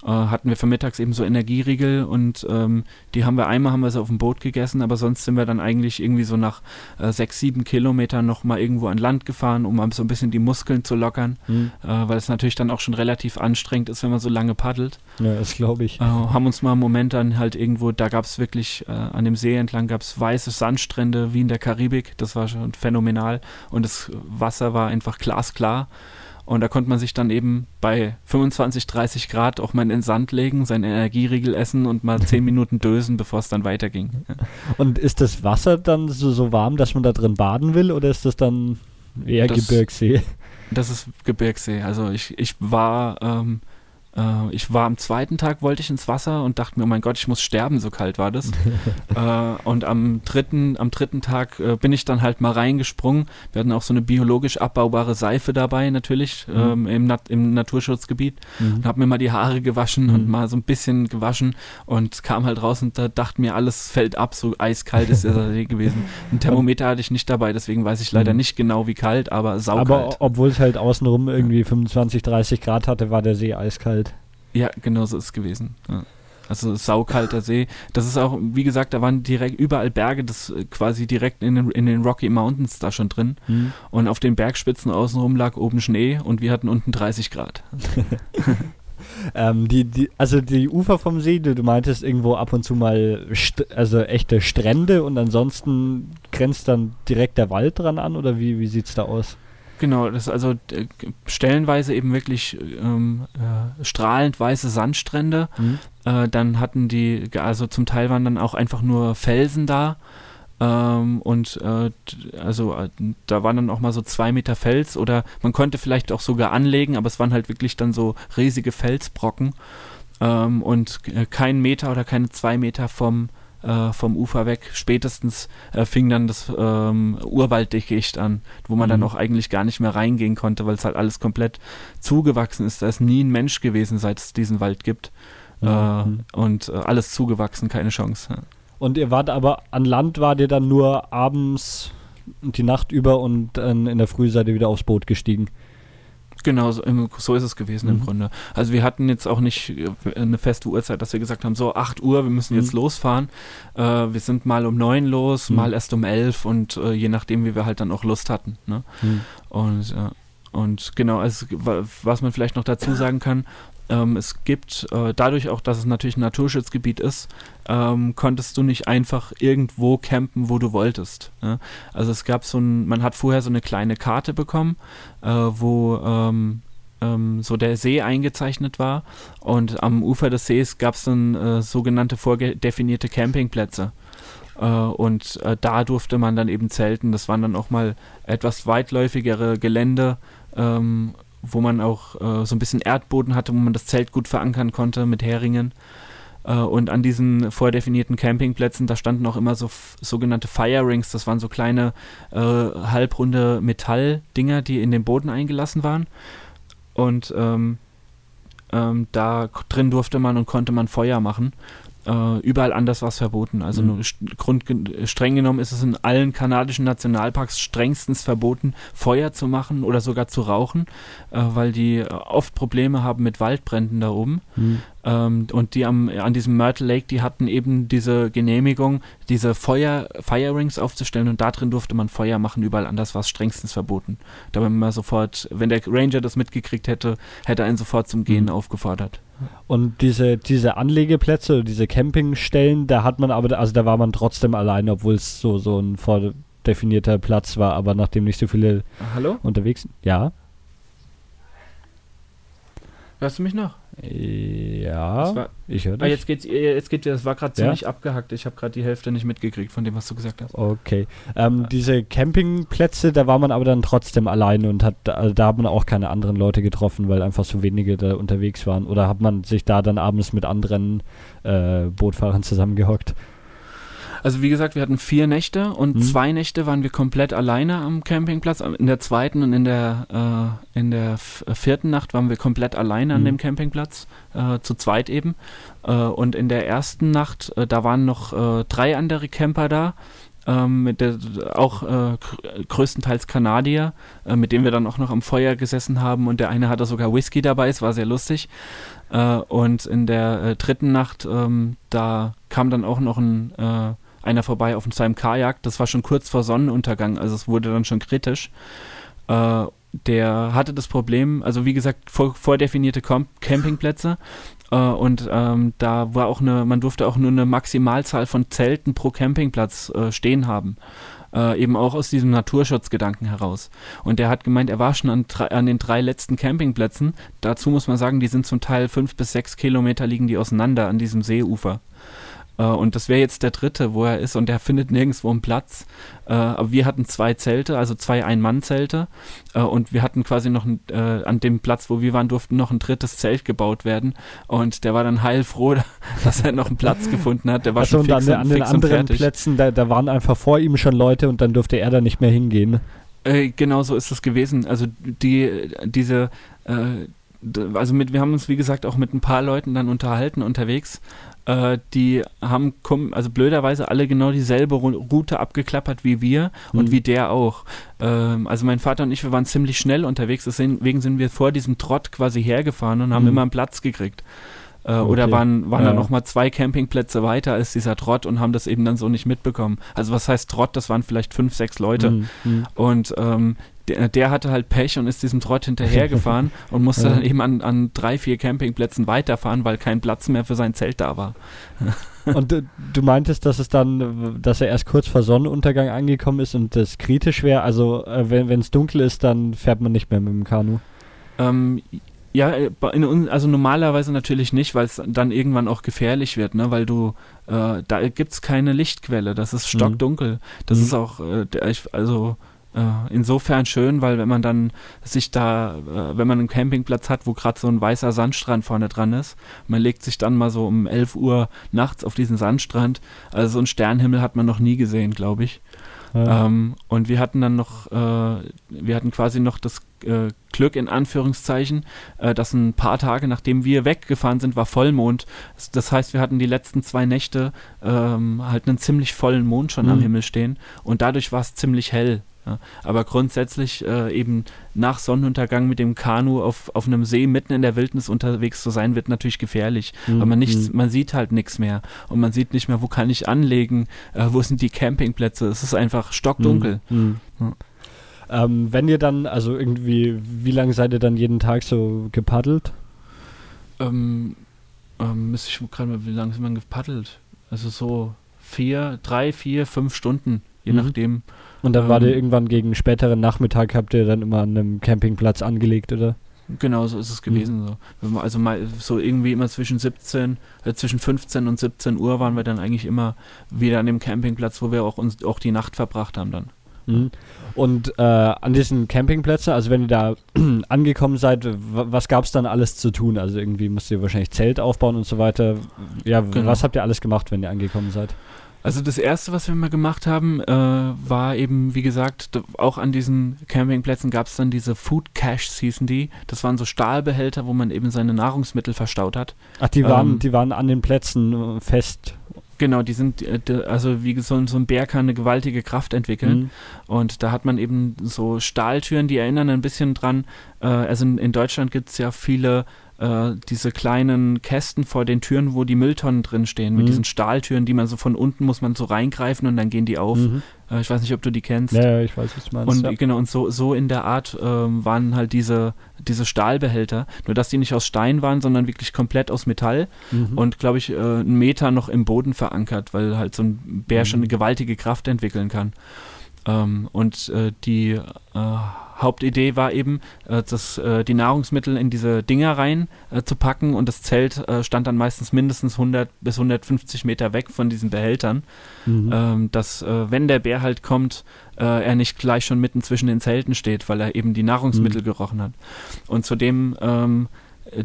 äh, hatten wir für mittags eben so Energieriegel und ähm, die haben wir einmal haben wir sie auf dem Boot gegessen, aber sonst sind wir dann eigentlich irgendwie so nach äh, sechs, sieben Kilometern nochmal irgendwo an Land gefahren, um so ein bisschen die Muskeln zu lockern, mhm. äh, weil es natürlich dann auch schon relativ anstrengend ist, wenn man so lange paddelt. Ja, das glaube ich. Äh, haben uns mal einen Moment dann halt irgendwo, da gab es wirklich äh, an dem See entlang gab es weiße Sandstrände wie in der Karibik, das war schon phänomenal und das Wasser war einfach glasklar. Und da konnte man sich dann eben bei 25, 30 Grad auch mal in den Sand legen, seinen Energieriegel essen und mal 10 Minuten dösen, bevor es dann weiterging. *laughs* Und ist das Wasser dann so, so warm, dass man da drin baden will oder ist das dann eher das, Gebirgssee? Das ist Gebirgssee. Also ich, ich war ähm, äh, ich war am zweiten Tag, wollte ich ins Wasser und dachte mir, oh mein Gott, ich muss sterben, so kalt war das. *laughs* äh, und am dritten, am dritten Tag äh, bin ich dann halt mal reingesprungen. Wir hatten auch so eine biologisch abbaubare Seife dabei, natürlich, mhm. ähm, im, Nat im Naturschutzgebiet. Mhm. Und habe mir mal die Haare gewaschen mhm. und mal so ein bisschen gewaschen und kam halt raus und da dachte mir, alles fällt ab, so eiskalt ist der *laughs* See gewesen. Ein Thermometer hatte ich nicht dabei, deswegen weiß ich leider mhm. nicht genau, wie kalt, aber saukalt. Aber obwohl es halt außenrum irgendwie 25, 30 Grad hatte, war der See eiskalt. Ja, genau so ist es gewesen. Ja. Also saukalter See. Das ist auch, wie gesagt, da waren direkt überall Berge, das äh, quasi direkt in den, in den Rocky Mountains da schon drin. Mhm. Und auf den Bergspitzen außenrum lag oben Schnee und wir hatten unten 30 Grad. *laughs* ähm, die, die, also die Ufer vom See, du, du meintest irgendwo ab und zu mal also echte Strände und ansonsten grenzt dann direkt der Wald dran an oder wie, wie sieht es da aus? Genau, das ist also äh, stellenweise eben wirklich ähm, äh, strahlend weiße Sandstrände. Mhm. Äh, dann hatten die, also zum Teil waren dann auch einfach nur Felsen da. Ähm, und äh, also äh, da waren dann auch mal so zwei Meter Fels oder man konnte vielleicht auch sogar anlegen, aber es waren halt wirklich dann so riesige Felsbrocken. Ähm, und kein Meter oder keine zwei Meter vom äh, vom Ufer weg. Spätestens äh, fing dann das ähm, Urwalddickicht an, wo man mhm. dann auch eigentlich gar nicht mehr reingehen konnte, weil es halt alles komplett zugewachsen ist. Da ist nie ein Mensch gewesen, seit es diesen Wald gibt. Mhm. Äh, und äh, alles zugewachsen, keine Chance. Ja. Und ihr wart aber an Land, wart ihr dann nur abends die Nacht über und in der Früh seid ihr wieder aufs Boot gestiegen? Genau, so, so, ist es gewesen mhm. im Grunde. Also wir hatten jetzt auch nicht äh, eine feste Uhrzeit, dass wir gesagt haben, so 8 Uhr, wir müssen mhm. jetzt losfahren. Äh, wir sind mal um 9 los, mhm. mal erst um 11 und äh, je nachdem, wie wir halt dann auch Lust hatten. Ne? Mhm. Und, äh, und genau, also, was man vielleicht noch dazu *clears throat* sagen kann, ähm, es gibt äh, dadurch auch, dass es natürlich ein Naturschutzgebiet ist, ähm, konntest du nicht einfach irgendwo campen, wo du wolltest. Ne? Also es gab so ein, man hat vorher so eine kleine Karte bekommen, äh, wo ähm, ähm so der See eingezeichnet war und am Ufer des Sees gab es dann äh, sogenannte vorgedefinierte Campingplätze. Uh, und uh, da durfte man dann eben zelten. Das waren dann auch mal etwas weitläufigere Gelände, ähm, wo man auch uh, so ein bisschen Erdboden hatte, wo man das Zelt gut verankern konnte mit Heringen. Äh, und an diesen vordefinierten Campingplätzen, da standen auch immer so sogenannte Fire Rings, das waren so kleine äh, halbrunde Metalldinger, die in den Boden eingelassen waren. Und ähm, ähm, da drin durfte man und konnte man Feuer machen. Äh, überall anders was verboten. Also mhm. Grund, streng genommen ist es in allen kanadischen Nationalparks strengstens verboten, Feuer zu machen oder sogar zu rauchen, äh, weil die oft Probleme haben mit Waldbränden da oben. Mhm. Ähm, und die am, an diesem Myrtle Lake, die hatten eben diese Genehmigung, diese Feuer, Firerings aufzustellen und da drin durfte man Feuer machen, überall anders war es strengstens verboten. Da war man sofort, wenn der Ranger das mitgekriegt hätte, hätte er ihn sofort zum Gehen mhm. aufgefordert. Und diese, diese Anlegeplätze, diese Campingstellen, da hat man aber, also da war man trotzdem alleine, obwohl es so, so ein vordefinierter Platz war, aber nachdem nicht so viele Hallo? unterwegs sind. Ja. Hörst du mich noch? Ja, war, ich höre dich. Ah, jetzt geht's, jetzt geht das war gerade ziemlich ja? abgehackt. Ich habe gerade die Hälfte nicht mitgekriegt von dem, was du gesagt hast. Okay. Ähm, ja. Diese Campingplätze, da war man aber dann trotzdem alleine und hat, also da hat man auch keine anderen Leute getroffen, weil einfach so wenige da unterwegs waren. Oder hat man sich da dann abends mit anderen äh, Bootfahrern zusammengehockt? Also wie gesagt, wir hatten vier Nächte und mhm. zwei Nächte waren wir komplett alleine am Campingplatz. In der zweiten und in der, äh, in der vierten Nacht waren wir komplett alleine mhm. an dem Campingplatz, äh, zu zweit eben. Äh, und in der ersten Nacht, äh, da waren noch äh, drei andere Camper da. Ähm, mit der, auch äh, größtenteils Kanadier, mit denen wir dann auch noch am Feuer gesessen haben und der eine hatte sogar Whisky dabei, es war sehr lustig. und in der dritten Nacht, ähm, da kam dann auch noch ein einer vorbei auf seinem Kajak. Das war schon kurz vor Sonnenuntergang, also es wurde dann schon kritisch. Äh, der hatte das Problem, also wie gesagt, vor, vordefinierte Campingplätze. Äh, und ähm, da war auch eine, man durfte auch nur eine Maximalzahl von Zelten pro Campingplatz äh, stehen haben. Äh, eben auch aus diesem Naturschutzgedanken heraus. Und der hat gemeint, er war schon an, an, den drei letzten Campingplätzen. Dazu muss man sagen, die sind zum Teil fünf bis sechs Kilometer liegen die auseinander an diesem Seeufer. Äh, und das wäre jetzt der dritte, wo er ist und der findet nirgendwo einen Platz. Äh, aber wir hatten zwei Zelte, also zwei Ein-Mann-Zelte äh, und wir hatten quasi noch ein, an dem Platz, wo wir waren, durften noch ein drittes Zelt gebaut werden und der war dann heilfroh, *laughs* dass er noch einen Platz gefunden hat. Der war also schon fix und an, an den anderen Plätzen, da, da waren einfach vor ihm schon Leute und dann durfte er da nicht mehr hingehen. Äh, genau so ist es gewesen. Also die, diese also mit, wir haben uns wie gesagt auch mit ein paar Leuten dann unterhalten unterwegs äh, die haben, also blöderweise alle genau dieselbe Route abgeklappert wie wir mhm. und wie der auch. Ähm, also mein Vater und ich, wir waren ziemlich schnell unterwegs, deswegen sind wir vor diesem Trott quasi hergefahren und haben mhm. immer einen Platz gekriegt. Äh, okay. Oder waren, waren ja. dann nochmal zwei Campingplätze weiter als dieser Trott und haben das eben dann so nicht mitbekommen. Also was heißt Trott? Das waren vielleicht fünf, sechs Leute. Mhm. mhm. Und ähm, der, der, hatte halt Pech und ist diesem Trott hinterhergefahren *laughs* und musste ja. dann eben an, an drei, vier Campingplätzen weiterfahren, weil kein Platz mehr für sein Zelt da war. *laughs* und du, du meintest, dass es dann, dass er erst kurz vor Sonnenuntergang angekommen ist und das kritisch wäre. Also äh, wenn es dunkel ist, dann fährt man nicht mehr mit dem Kanu. Ähm, ja, äh, in, also normalerweise natürlich nicht, weil es dann irgendwann auch gefährlich wird, ne? weil du, äh, da gibt es keine Lichtquelle, das ist mhm. stockdunkel. Das mhm. ist auch, äh, also äh, insofern schön, weil wenn man dann sich da, äh, wenn man einen Campingplatz hat, wo gerade so ein weißer Sandstrand vorne dran ist, man legt sich dann mal so um 11 Uhr nachts auf diesen Sandstrand. Also so einen Sternhimmel hat man noch nie gesehen, glaube ich. Ja. Ähm, und wir hatten dann noch, äh, wir hatten quasi noch das äh, Glück in Anführungszeichen, äh, dass ein paar Tage nachdem wir weggefahren sind, war Vollmond. Das heißt, wir hatten die letzten zwei Nächte ähm, halt einen ziemlich vollen Mond schon mhm. am Himmel stehen und dadurch war es ziemlich hell. Ja. Aber grundsätzlich äh, eben nach Sonnenuntergang mit dem Kanu auf, auf einem See mitten in der Wildnis unterwegs zu sein, wird natürlich gefährlich. Mhm. Weil man nichts, mhm. man sieht halt nichts mehr. Und man sieht nicht mehr, wo kann ich anlegen, äh, wo sind die Campingplätze. Es ist einfach stockdunkel. Mhm. mhm. Ja. Ähm, wenn ihr dann, also irgendwie, wie lange seid ihr dann jeden Tag so gepaddelt? Ähm, ähm, müsste ich gerade mal, wie lange ist man gepaddelt? Also so vier, drei, vier, fünf Stunden, je mhm. nachdem. Und dann ähm, war der irgendwann gegen späteren Nachmittag, habt ihr dann immer an einem Campingplatz angelegt, oder? Genau, so ist es gewesen. Mhm. So. Also mal so irgendwie immer zwischen 17, äh, zwischen 15 und 17 Uhr waren wir dann eigentlich immer wieder an dem Campingplatz, wo wir auch uns auch die Nacht verbracht haben dann. Mhm. Und äh, an diesen Campingplätzen, also wenn ihr da *clears throat* angekommen seid, was gab es dann alles zu tun? Also irgendwie müsst ihr wahrscheinlich Zelt aufbauen und so weiter. Ja, genau. was habt ihr alles gemacht, wenn ihr angekommen seid? Also das erste, was wir mal gemacht haben, äh, war eben, wie gesagt, auch an diesen Campingplätzen gab es dann diese Food Caches, hießen die. Das waren so Stahlbehälter, wo man eben seine Nahrungsmittel verstaut hat. Ach, die waren, ähm, die waren an den Plätzen äh, fest. Genau, die sind, äh, also wie so, so ein Bär kann eine gewaltige Kraft entwickeln. Mhm. Und da hat man eben so Stahltüren, die erinnern ein bisschen dran. Äh, also in, in Deutschland gibt es ja viele äh, diese kleinen Kästen vor den Türen, wo die Mülltonnen drin stehen, mit mhm. diesen Stahltüren, die man so von unten muss man so reingreifen und dann gehen die auf. Mhm. Äh, ich weiß nicht, ob du die kennst. Ja, ich weiß, was du meinst. Und ja. genau, und so, so in der Art äh, waren halt diese, diese Stahlbehälter. Nur dass die nicht aus Stein waren, sondern wirklich komplett aus Metall mhm. und glaube ich, äh, einen Meter noch im Boden verankert, weil halt so ein Bär schon eine mhm. gewaltige Kraft entwickeln kann. Ähm, und äh, die Hauptidee war eben, äh, das, äh, die Nahrungsmittel in diese Dinger rein äh, zu packen und das Zelt äh, stand dann meistens mindestens 100 bis 150 Meter weg von diesen Behältern, mhm. ähm, dass äh, wenn der Bär halt kommt, äh, er nicht gleich schon mitten zwischen den Zelten steht, weil er eben die Nahrungsmittel mhm. gerochen hat. Und zudem ähm,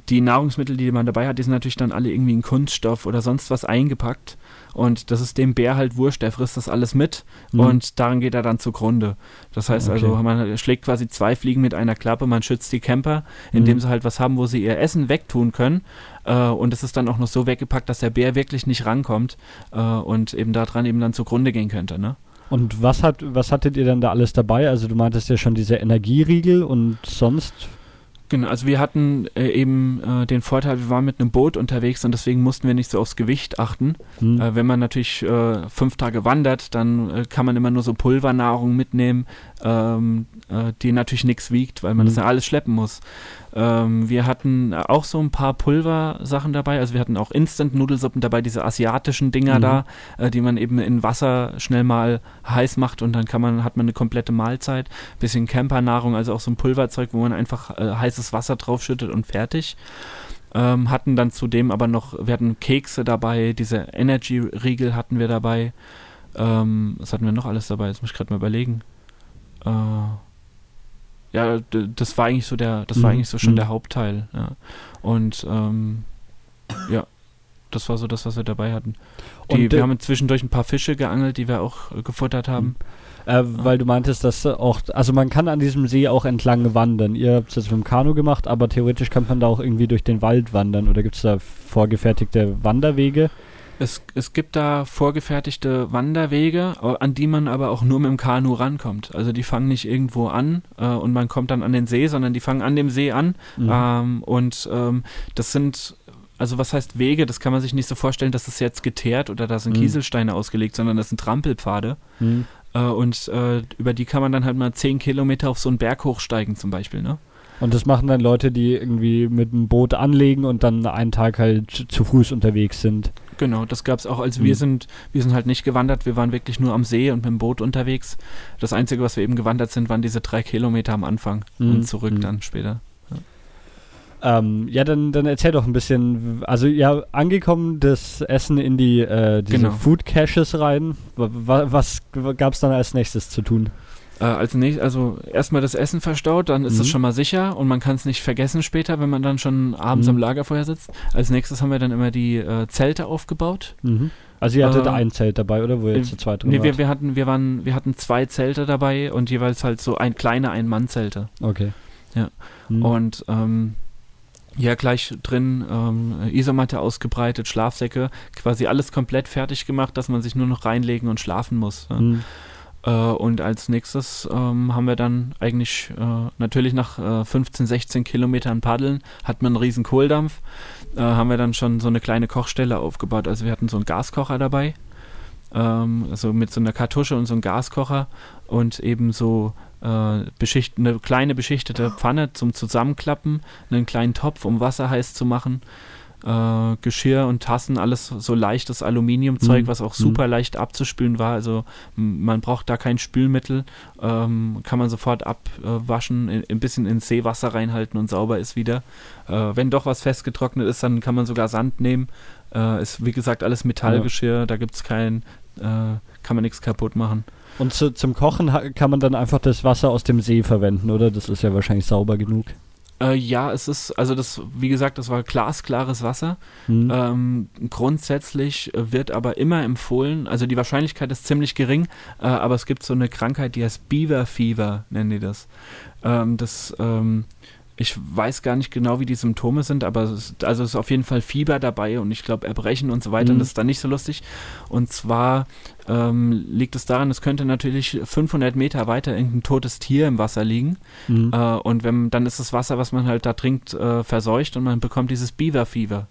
die Nahrungsmittel, die man dabei hat, die sind natürlich dann alle irgendwie in Kunststoff oder sonst was eingepackt. Und das ist dem Bär halt wurscht, der frisst das alles mit mhm. und daran geht er dann zugrunde. Das heißt okay. also, man schlägt quasi zwei Fliegen mit einer Klappe, man schützt die Camper, indem mhm. sie halt was haben, wo sie ihr Essen wegtun können. Äh, und es ist dann auch noch so weggepackt, dass der Bär wirklich nicht rankommt äh, und eben daran eben dann zugrunde gehen könnte. Ne? Und was hat, was hattet ihr dann da alles dabei? Also du meintest ja schon diese Energieriegel und sonst Genau, also wir hatten äh, eben äh, den Vorteil, wir waren mit einem Boot unterwegs und deswegen mussten wir nicht so aufs Gewicht achten. Mhm. Äh, wenn man natürlich äh, fünf Tage wandert, dann äh, kann man immer nur so Pulvernahrung mitnehmen, ähm, äh, die natürlich nichts wiegt, weil man mhm. das ja alles schleppen muss. Ähm, wir hatten auch so ein paar Pulversachen dabei, also wir hatten auch Instant-Nudelsuppen dabei, diese asiatischen Dinger mhm. da, äh, die man eben in Wasser schnell mal heiß macht und dann kann man, hat man eine komplette Mahlzeit. Bisschen Campernahrung, also auch so ein Pulverzeug, wo man einfach äh, heißes Wasser draufschüttet und fertig. Ähm, hatten dann zudem aber noch, wir hatten Kekse dabei, diese Energy-Riegel hatten wir dabei. Ähm, was hatten wir noch alles dabei? Jetzt muss ich gerade mal überlegen. Äh, ja, das war eigentlich so der, das war mhm. eigentlich so schon mhm. der Hauptteil. Ja. Und ähm, ja, das war so das, was wir dabei hatten. Die, wir haben zwischendurch ein paar Fische geangelt, die wir auch äh, gefuttert haben. Äh, weil du meintest, dass auch, also man kann an diesem See auch entlang wandern. Ihr habt es jetzt mit dem Kanu gemacht, aber theoretisch kann man da auch irgendwie durch den Wald wandern oder gibt es da vorgefertigte Wanderwege? Es, es gibt da vorgefertigte Wanderwege, an die man aber auch nur mit dem Kanu rankommt. Also die fangen nicht irgendwo an äh, und man kommt dann an den See, sondern die fangen an dem See an. Mhm. Ähm, und ähm, das sind also was heißt Wege? Das kann man sich nicht so vorstellen, dass das jetzt geteert oder da sind mhm. Kieselsteine ausgelegt, sondern das sind Trampelpfade. Mhm. Äh, und äh, über die kann man dann halt mal zehn Kilometer auf so einen Berg hochsteigen zum Beispiel, ne? Und das machen dann Leute, die irgendwie mit einem Boot anlegen und dann einen Tag halt zu Fuß unterwegs sind. Genau, das gab es auch. Also mhm. wir sind, wir sind halt nicht gewandert, wir waren wirklich nur am See und mit dem Boot unterwegs. Das Einzige, was wir eben gewandert sind, waren diese drei Kilometer am Anfang mhm. und zurück mhm. dann später. Ja. Ähm, ja, dann, dann erzähl doch ein bisschen. Also ja, angekommen das Essen in die äh, diese genau. Food Caches rein. Was, was gab es dann als nächstes zu tun? Äh, als nächstes, also erstmal das Essen verstaut, dann ist es mhm. schon mal sicher und man kann es nicht vergessen später, wenn man dann schon abends mhm. am Lagerfeuer sitzt. Als nächstes haben wir dann immer die äh, Zelte aufgebaut. Mhm. Also ihr hattet äh, ein Zelt dabei, oder wo ihr jetzt zu zweit drin Nee, wir, wir, hatten, wir, waren, wir hatten zwei Zelte dabei und jeweils halt so ein kleine Ein-Mann-Zelte. Okay. Ja. Mhm. Und ähm, ja, gleich drin ähm, Isomatte ausgebreitet, Schlafsäcke, quasi alles komplett fertig gemacht, dass man sich nur noch reinlegen und schlafen muss. Mhm. Äh, und als nächstes ähm, haben wir dann eigentlich äh, natürlich nach äh, 15, 16 Kilometern Paddeln hat man einen riesen Kohldampf, äh, haben wir dann schon so eine kleine Kochstelle aufgebaut. Also wir hatten so einen Gaskocher dabei, ähm, also mit so einer Kartusche und so einem Gaskocher und eben so äh, beschicht, eine kleine beschichtete Pfanne zum Zusammenklappen, einen kleinen Topf, um Wasser heiß zu machen äh, Geschirr und Tassen, alles so leichtes Aluminiumzeug, mhm. was auch super leicht abzuspülen war. Also man braucht da kein Spülmittel, ähm, kann man sofort abwaschen, äh, ein bisschen ins Seewasser reinhalten und sauber ist wieder. Äh, wenn doch was festgetrocknet ist, dann kann man sogar Sand nehmen. Äh, ist wie gesagt alles Metallgeschirr, ja. da gibt es kein, äh, kann man nichts kaputt machen. Und zu, zum Kochen kann man dann einfach das Wasser aus dem See verwenden, oder? Das ist ja wahrscheinlich sauber genug. Äh, ja, es ist, also das, wie gesagt, das war glasklares Wasser. Mhm. Ähm, grundsätzlich wird aber immer empfohlen, also die Wahrscheinlichkeit ist ziemlich gering, äh, aber es gibt so eine Krankheit, die heißt Beaver Fever, nennen die das. Ähm, das ähm, ich weiß gar nicht genau, wie die Symptome sind, aber es ist, also es ist auf jeden Fall Fieber dabei und ich glaube Erbrechen und so weiter. Mhm. Und das ist dann nicht so lustig. Und zwar ähm, liegt es daran, es könnte natürlich 500 Meter weiter irgendein totes Tier im Wasser liegen. Mhm. Äh, und wenn, dann ist das Wasser, was man halt da trinkt, äh, verseucht und man bekommt dieses Beaver-Fieber.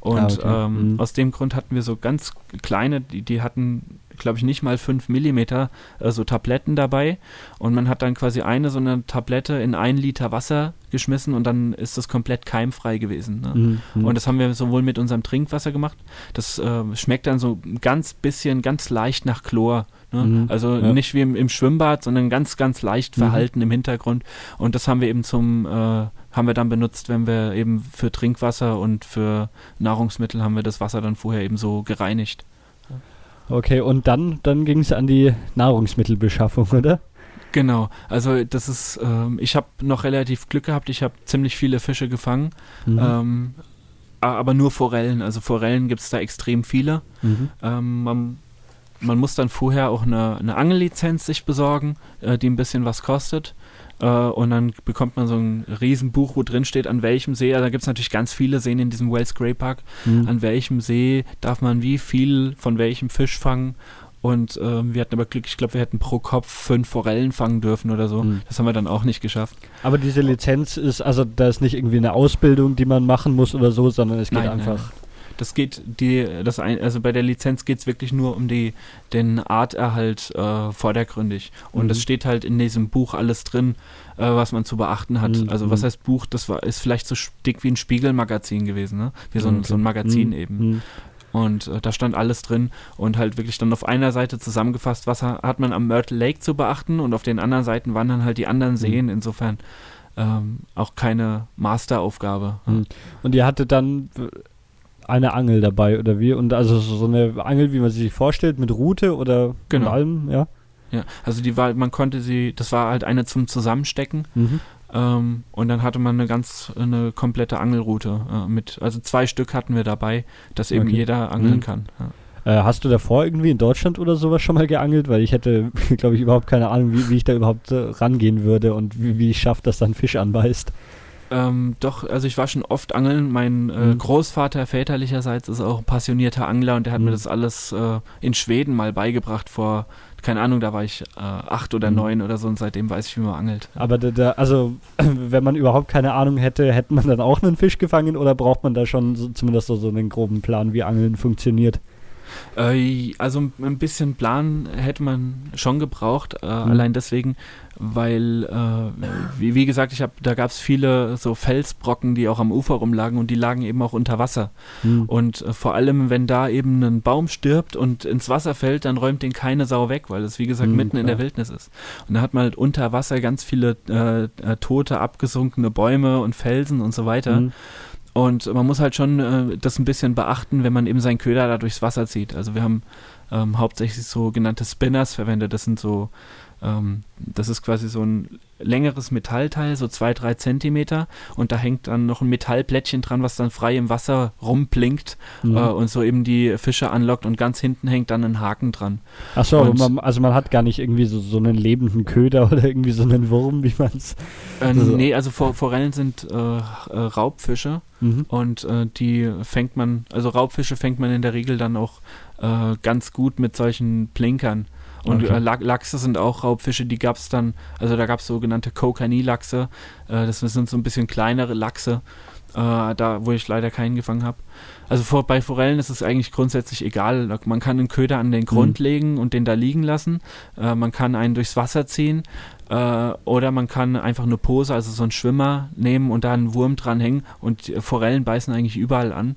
Und ah, okay. ähm, mhm. aus dem Grund hatten wir so ganz kleine, die, die hatten glaube ich, nicht mal 5 mm äh, so Tabletten dabei. Und man hat dann quasi eine so eine Tablette in ein Liter Wasser geschmissen und dann ist das komplett keimfrei gewesen. Ne? Mhm. mhm. Und das haben wir sowohl mit unserem Trinkwasser gemacht. Das äh, schmeckt dann so ganz bisschen, ganz leicht nach Chlor. Ne? Mhm. Also ja. nicht wie im, im, Schwimmbad, sondern ganz, ganz leicht mhm. verhalten mhm. im Hintergrund. Und das haben wir eben zum, äh, haben wir dann benutzt, wenn wir eben für Trinkwasser und für Nahrungsmittel haben wir das Wasser dann vorher eben so gereinigt. Okay, und dann, dann ging es an die Nahrungsmittelbeschaffung, oder? Genau, also das ist, ähm, ich habe noch relativ Glück gehabt, ich habe ziemlich viele Fische gefangen, mhm. ähm, aber nur Forellen, also Forellen gibt es da extrem viele. Mhm. Ähm, man, man, muss dann vorher auch eine, eine Angellizenz sich besorgen, äh, die ein bisschen was kostet. Äh, und dann bekommt man so ein Riesenbuch, wo drin steht, an welchem See, also da gibt es natürlich ganz viele Seen in diesem Wells Grey Park, mhm. an welchem See darf man wie viel von welchem Fisch fangen. Und ähm, wir hatten aber Glück, ich glaube, wir hätten pro Kopf fünf Forellen fangen dürfen oder so. Mhm. Das haben wir dann auch nicht geschafft. Aber diese Lizenz ist, also da ist nicht irgendwie eine Ausbildung, die man machen muss oder so, sondern es geht nein, einfach. Nein. Das geht die, das ein, also bei der Lizenz geht es wirklich nur um die, den Arterhalt äh, vordergründig. Und es mhm. steht halt in diesem Buch alles drin, äh, was man zu beachten hat. Mhm. Also was mhm. heißt Buch? Das war, ist vielleicht so dick wie ein Spiegelmagazin gewesen, ne? Wie so ein, okay. so ein Magazin mhm. eben. Mhm. Und äh, da stand alles drin und halt wirklich dann auf einer Seite zusammengefasst, was hat man am Myrtle Lake zu beachten und auf den anderen Seiten waren dann halt die anderen Seen. Insofern ähm, auch keine Masteraufgabe. Und ihr hattet dann eine Angel dabei oder wie? Und also so eine Angel, wie man sie sich vorstellt, mit Rute oder genau. allem, ja? Ja, also die war, man konnte sie, das war halt eine zum Zusammenstecken. Mhm. Ähm, und dann hatte man eine ganz, eine komplette Angelroute äh, mit, also zwei Stück hatten wir dabei, dass eben okay. jeder angeln mhm. kann. Ja. Äh, hast du davor irgendwie in Deutschland oder sowas schon mal geangelt? Weil ich hätte, *laughs* glaube ich, überhaupt keine Ahnung, wie, wie ich da überhaupt äh, rangehen würde und wie, wie ich schaffe, dass dann Fisch anbeißt. Ähm, doch, also ich war schon oft angeln. Mein äh, mhm. Großvater väterlicherseits ist auch ein passionierter Angler und der hat mhm. mir das alles äh, in Schweden mal beigebracht vor, keine Ahnung, da war ich äh, acht oder mhm. neun oder so und seitdem weiß ich, wie man angelt. Aber da, da, also, *clears throat* wenn man überhaupt keine Ahnung hätte, hätte man dann auch einen Fisch gefangen oder braucht man da schon so, zumindest so, so einen groben Plan, wie Angeln funktioniert? Äh, also ein bisschen Plan hätte man schon gebraucht, äh, mhm. allein deswegen, weil, äh, wie, wie, gesagt, ich habe, da gab es viele so Felsbrocken, die auch am Ufer rumlagen und die lagen eben auch unter Wasser. Mhm. Und vor allem, wenn da eben ein Baum stirbt und ins Wasser fällt, dann räumt den keine Sau weg, weil es, wie gesagt, mhm, mitten klar. in der Wildnis ist. Und da hat man halt unter Wasser ganz viele tote, abgesunkene Bäume und Felsen und so weiter. Und man muss halt schon äh, das ein bisschen beachten, wenn man eben seinen Köder da durchs Wasser zieht. Also wir haben ähm, hauptsächlich sogenannte Spinners verwendet. Das sind so ähm, das ist quasi so ein längeres Metallteil, so zwei, drei Zentimeter und da hängt dann noch ein Metallplättchen dran, was dann frei im Wasser rumblinkt mhm. äh, und so eben die Fische anlockt und ganz hinten hängt dann ein Haken dran. Achso, man, also man hat gar nicht irgendwie so, so einen lebenden Köder *laughs* oder irgendwie so einen Wurm, wie man es... Äh, also nee, also Forellen sind äh, äh, Raubfische mhm. und äh, die fängt man, also Raubfische fängt man in der Regel dann auch äh, ganz gut mit solchen Blinkern. Und okay. äh, Lachse sind auch Raubfische, die gab es dann, also da gab es sogenannte Kokani-Lachse, äh, das sind so ein bisschen kleinere Lachse, äh, da wo ich leider keinen gefangen habe. Also vor, bei Forellen ist es eigentlich grundsätzlich egal. Man kann einen Köder an den Grund mhm. legen und den da liegen lassen. Äh, man kann einen durchs Wasser ziehen oder man kann einfach eine Pose, also so einen Schwimmer nehmen und da einen Wurm dranhängen und Forellen beißen eigentlich überall an.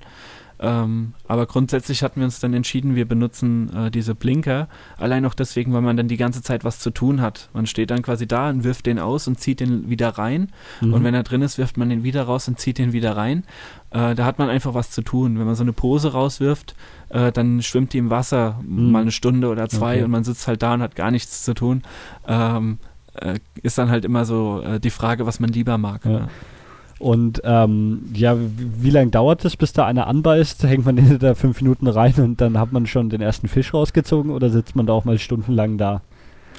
Ähm, aber grundsätzlich hatten wir uns dann entschieden, wir benutzen äh, diese Blinker, allein auch deswegen, weil man dann die ganze Zeit was zu tun hat. Man steht dann quasi da und wirft den aus und zieht den wieder rein. Mhm. Und wenn er drin ist, wirft man den wieder raus und zieht den wieder rein. Äh, da hat man einfach was zu tun. Wenn man so eine Pose rauswirft, äh, dann schwimmt die im Wasser mhm. mal eine Stunde oder zwei okay. und man sitzt halt da und hat gar nichts zu tun. Ähm, äh, ist dann halt immer so äh, die Frage, was man lieber mag. Ja. Ne? Und ähm, ja, wie, wie lange dauert es, bis da einer anbeißt? Hängt man da fünf Minuten rein und dann hat man schon den ersten Fisch rausgezogen oder sitzt man da auch mal stundenlang da?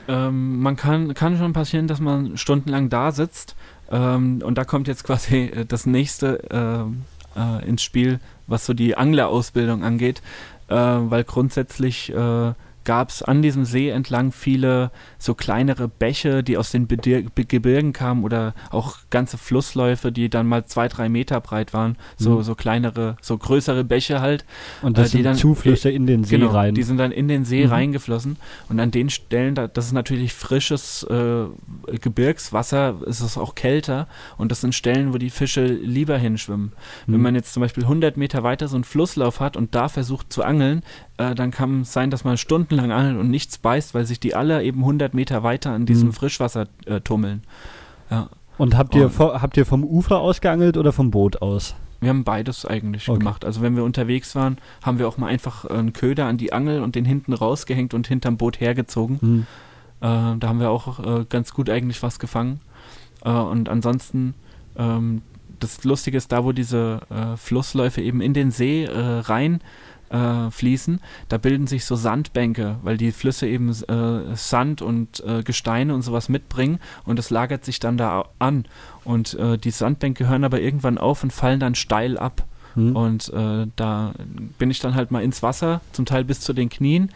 Ähm, man kann, kann schon passieren, dass man stundenlang da sitzt. Ähm, und da kommt jetzt quasi äh, das nächste äh, äh, ins Spiel, was so die Anglerausbildung angeht. Äh, weil grundsätzlich äh, gab es an diesem See entlang viele so kleinere Bäche, die aus den Bedir Gebirgen kamen oder auch ganze Flussläufe, die dann mal zwei, drei Meter breit waren. So, mhm. so kleinere, so größere Bäche halt. Und das äh, die sind dann, Zuflüsse in den See genau, rein. Die sind dann in den See mhm. reingeflossen. Und an den Stellen, da, das ist natürlich frisches äh, Gebirgswasser, ist es auch kälter. Und das sind Stellen, wo die Fische lieber hinschwimmen. Mhm. Wenn man jetzt zum Beispiel 100 Meter weiter so einen Flusslauf hat und da versucht zu angeln, äh, dann kann es sein, dass man stundenlang angelt und nichts beißt, weil sich die alle eben 100 Meter weiter an diesem mhm. Frischwasser äh, tummeln. Ja. Und habt ihr, und, habt ihr vom Ufer aus geangelt oder vom Boot aus? Wir haben beides eigentlich okay. gemacht. Also wenn wir unterwegs waren, haben wir auch mal einfach einen Köder an die Angel und den hinten rausgehängt und hinterm Boot hergezogen. Mhm. Äh, da haben wir auch äh, ganz gut eigentlich was gefangen. Äh, und ansonsten, ähm, das Lustige ist, da wo diese äh, Flussläufe eben in den See äh, rein äh, fließen, da bilden sich so Sandbänke, weil die Flüsse eben äh, Sand und äh, Gesteine und sowas mitbringen und es lagert sich dann da an. Und äh, die Sandbänke hören aber irgendwann auf und fallen dann steil ab. Mhm. Und äh, da bin ich dann halt mal ins Wasser, zum Teil bis zu den Knien.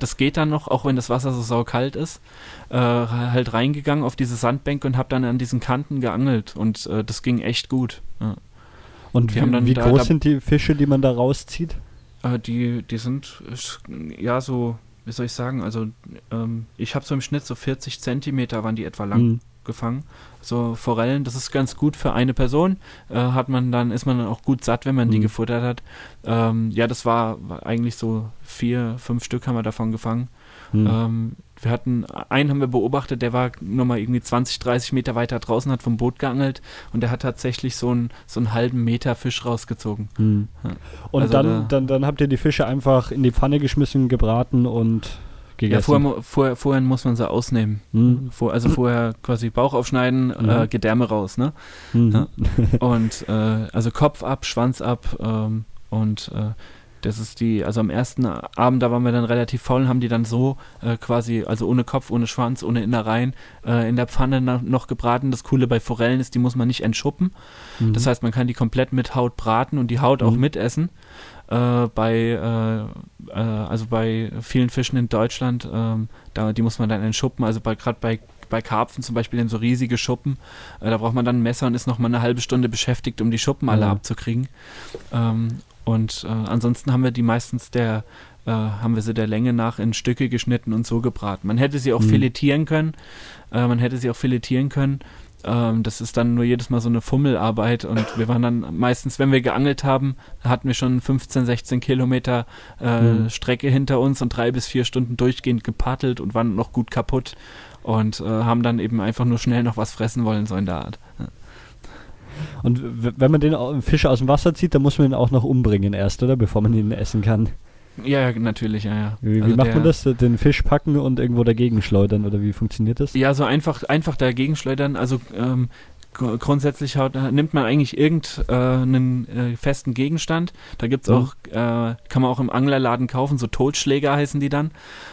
Das geht dann noch, auch wenn das Wasser so saukalt ist. halt reingegangen auf diese Sandbänke und habe dann an diesen Kanten geangelt. Und das ging echt gut. Ja. Und wie, wie groß da, sind die Fische, die man da rauszieht? Äh, die, die sind ja so, wie soll ich sagen, also ähm, ich habe so im Schnitt so 40 Zentimeter waren die etwa lang mhm. gefangen. So Forellen, das ist ganz gut für eine Person. Äh, hat man dann, ist man dann auch gut satt, wenn man mhm. die gefuttert hat. Ähm, ja, das war, war, eigentlich so vier, fünf Stück haben wir davon gefangen. Mhm. Ähm, wir hatten, einen haben wir beobachtet, der war nochmal irgendwie 20, 30 Meter weiter draußen, hat vom Boot geangelt und der hat tatsächlich so einen, so einen halben Meter Fisch rausgezogen. Hm. Ja. Und also dann, da, dann, dann habt ihr die Fische einfach in die Pfanne geschmissen, gebraten und gegessen? Ja, vorher, vorher, vorher muss man sie ausnehmen. Hm. Vor, also vorher quasi Bauch aufschneiden, mhm. äh, Gedärme raus, ne? Mhm. Ja. Und äh, also Kopf ab, Schwanz ab ähm, und äh, das ist die, also am ersten Abend, da waren wir dann relativ faul und haben die dann so äh, quasi, also ohne Kopf, ohne Schwanz, ohne Innereien, äh, in der Pfanne noch gebraten. Das Coole bei Forellen ist, die muss man nicht entschuppen. Mhm. Das heißt, man kann die komplett mit Haut braten und die Haut mhm. auch mitessen. Äh, bei, äh, äh, also bei vielen Fischen in Deutschland, ähm, da, die muss man dann entschuppen. Also bei, gerade bei bei Karpfen zum Beispiel in so riesige Schuppen. Äh, da braucht man dann ein Messer und ist noch mal eine halbe Stunde beschäftigt, um die Schuppen alle mhm. abzukriegen. Ähm, und äh, ansonsten haben wir die meistens der, äh, haben wir sie der Länge nach in Stücke geschnitten und so gebraten. Man hätte sie auch mhm. filetieren können. Äh, man hätte sie auch filetieren können. Ähm, das ist dann nur jedes Mal so eine Fummelarbeit und wir waren dann meistens, wenn wir geangelt haben, hatten wir schon 15, 16 Kilometer äh, mhm. Strecke hinter uns und drei bis vier Stunden durchgehend gepaddelt und waren noch gut kaputt und äh, haben dann eben einfach nur schnell noch was fressen wollen, so in der Art. Ja. Und wenn man den Fisch aus dem Wasser zieht, dann muss man ihn auch noch umbringen erst, oder? Bevor man ihn essen kann. Ja, ja natürlich, ja, ja. Wie, also wie macht man das? Den Fisch packen und irgendwo dagegen schleudern oder wie funktioniert das? Ja, so einfach, einfach dagegen schleudern. Also ähm, grundsätzlich haut, nimmt man eigentlich irgendeinen äh, äh, festen Gegenstand. Da gibt's mhm. auch, äh, kann man auch im Anglerladen kaufen, so Totschläger heißen die dann.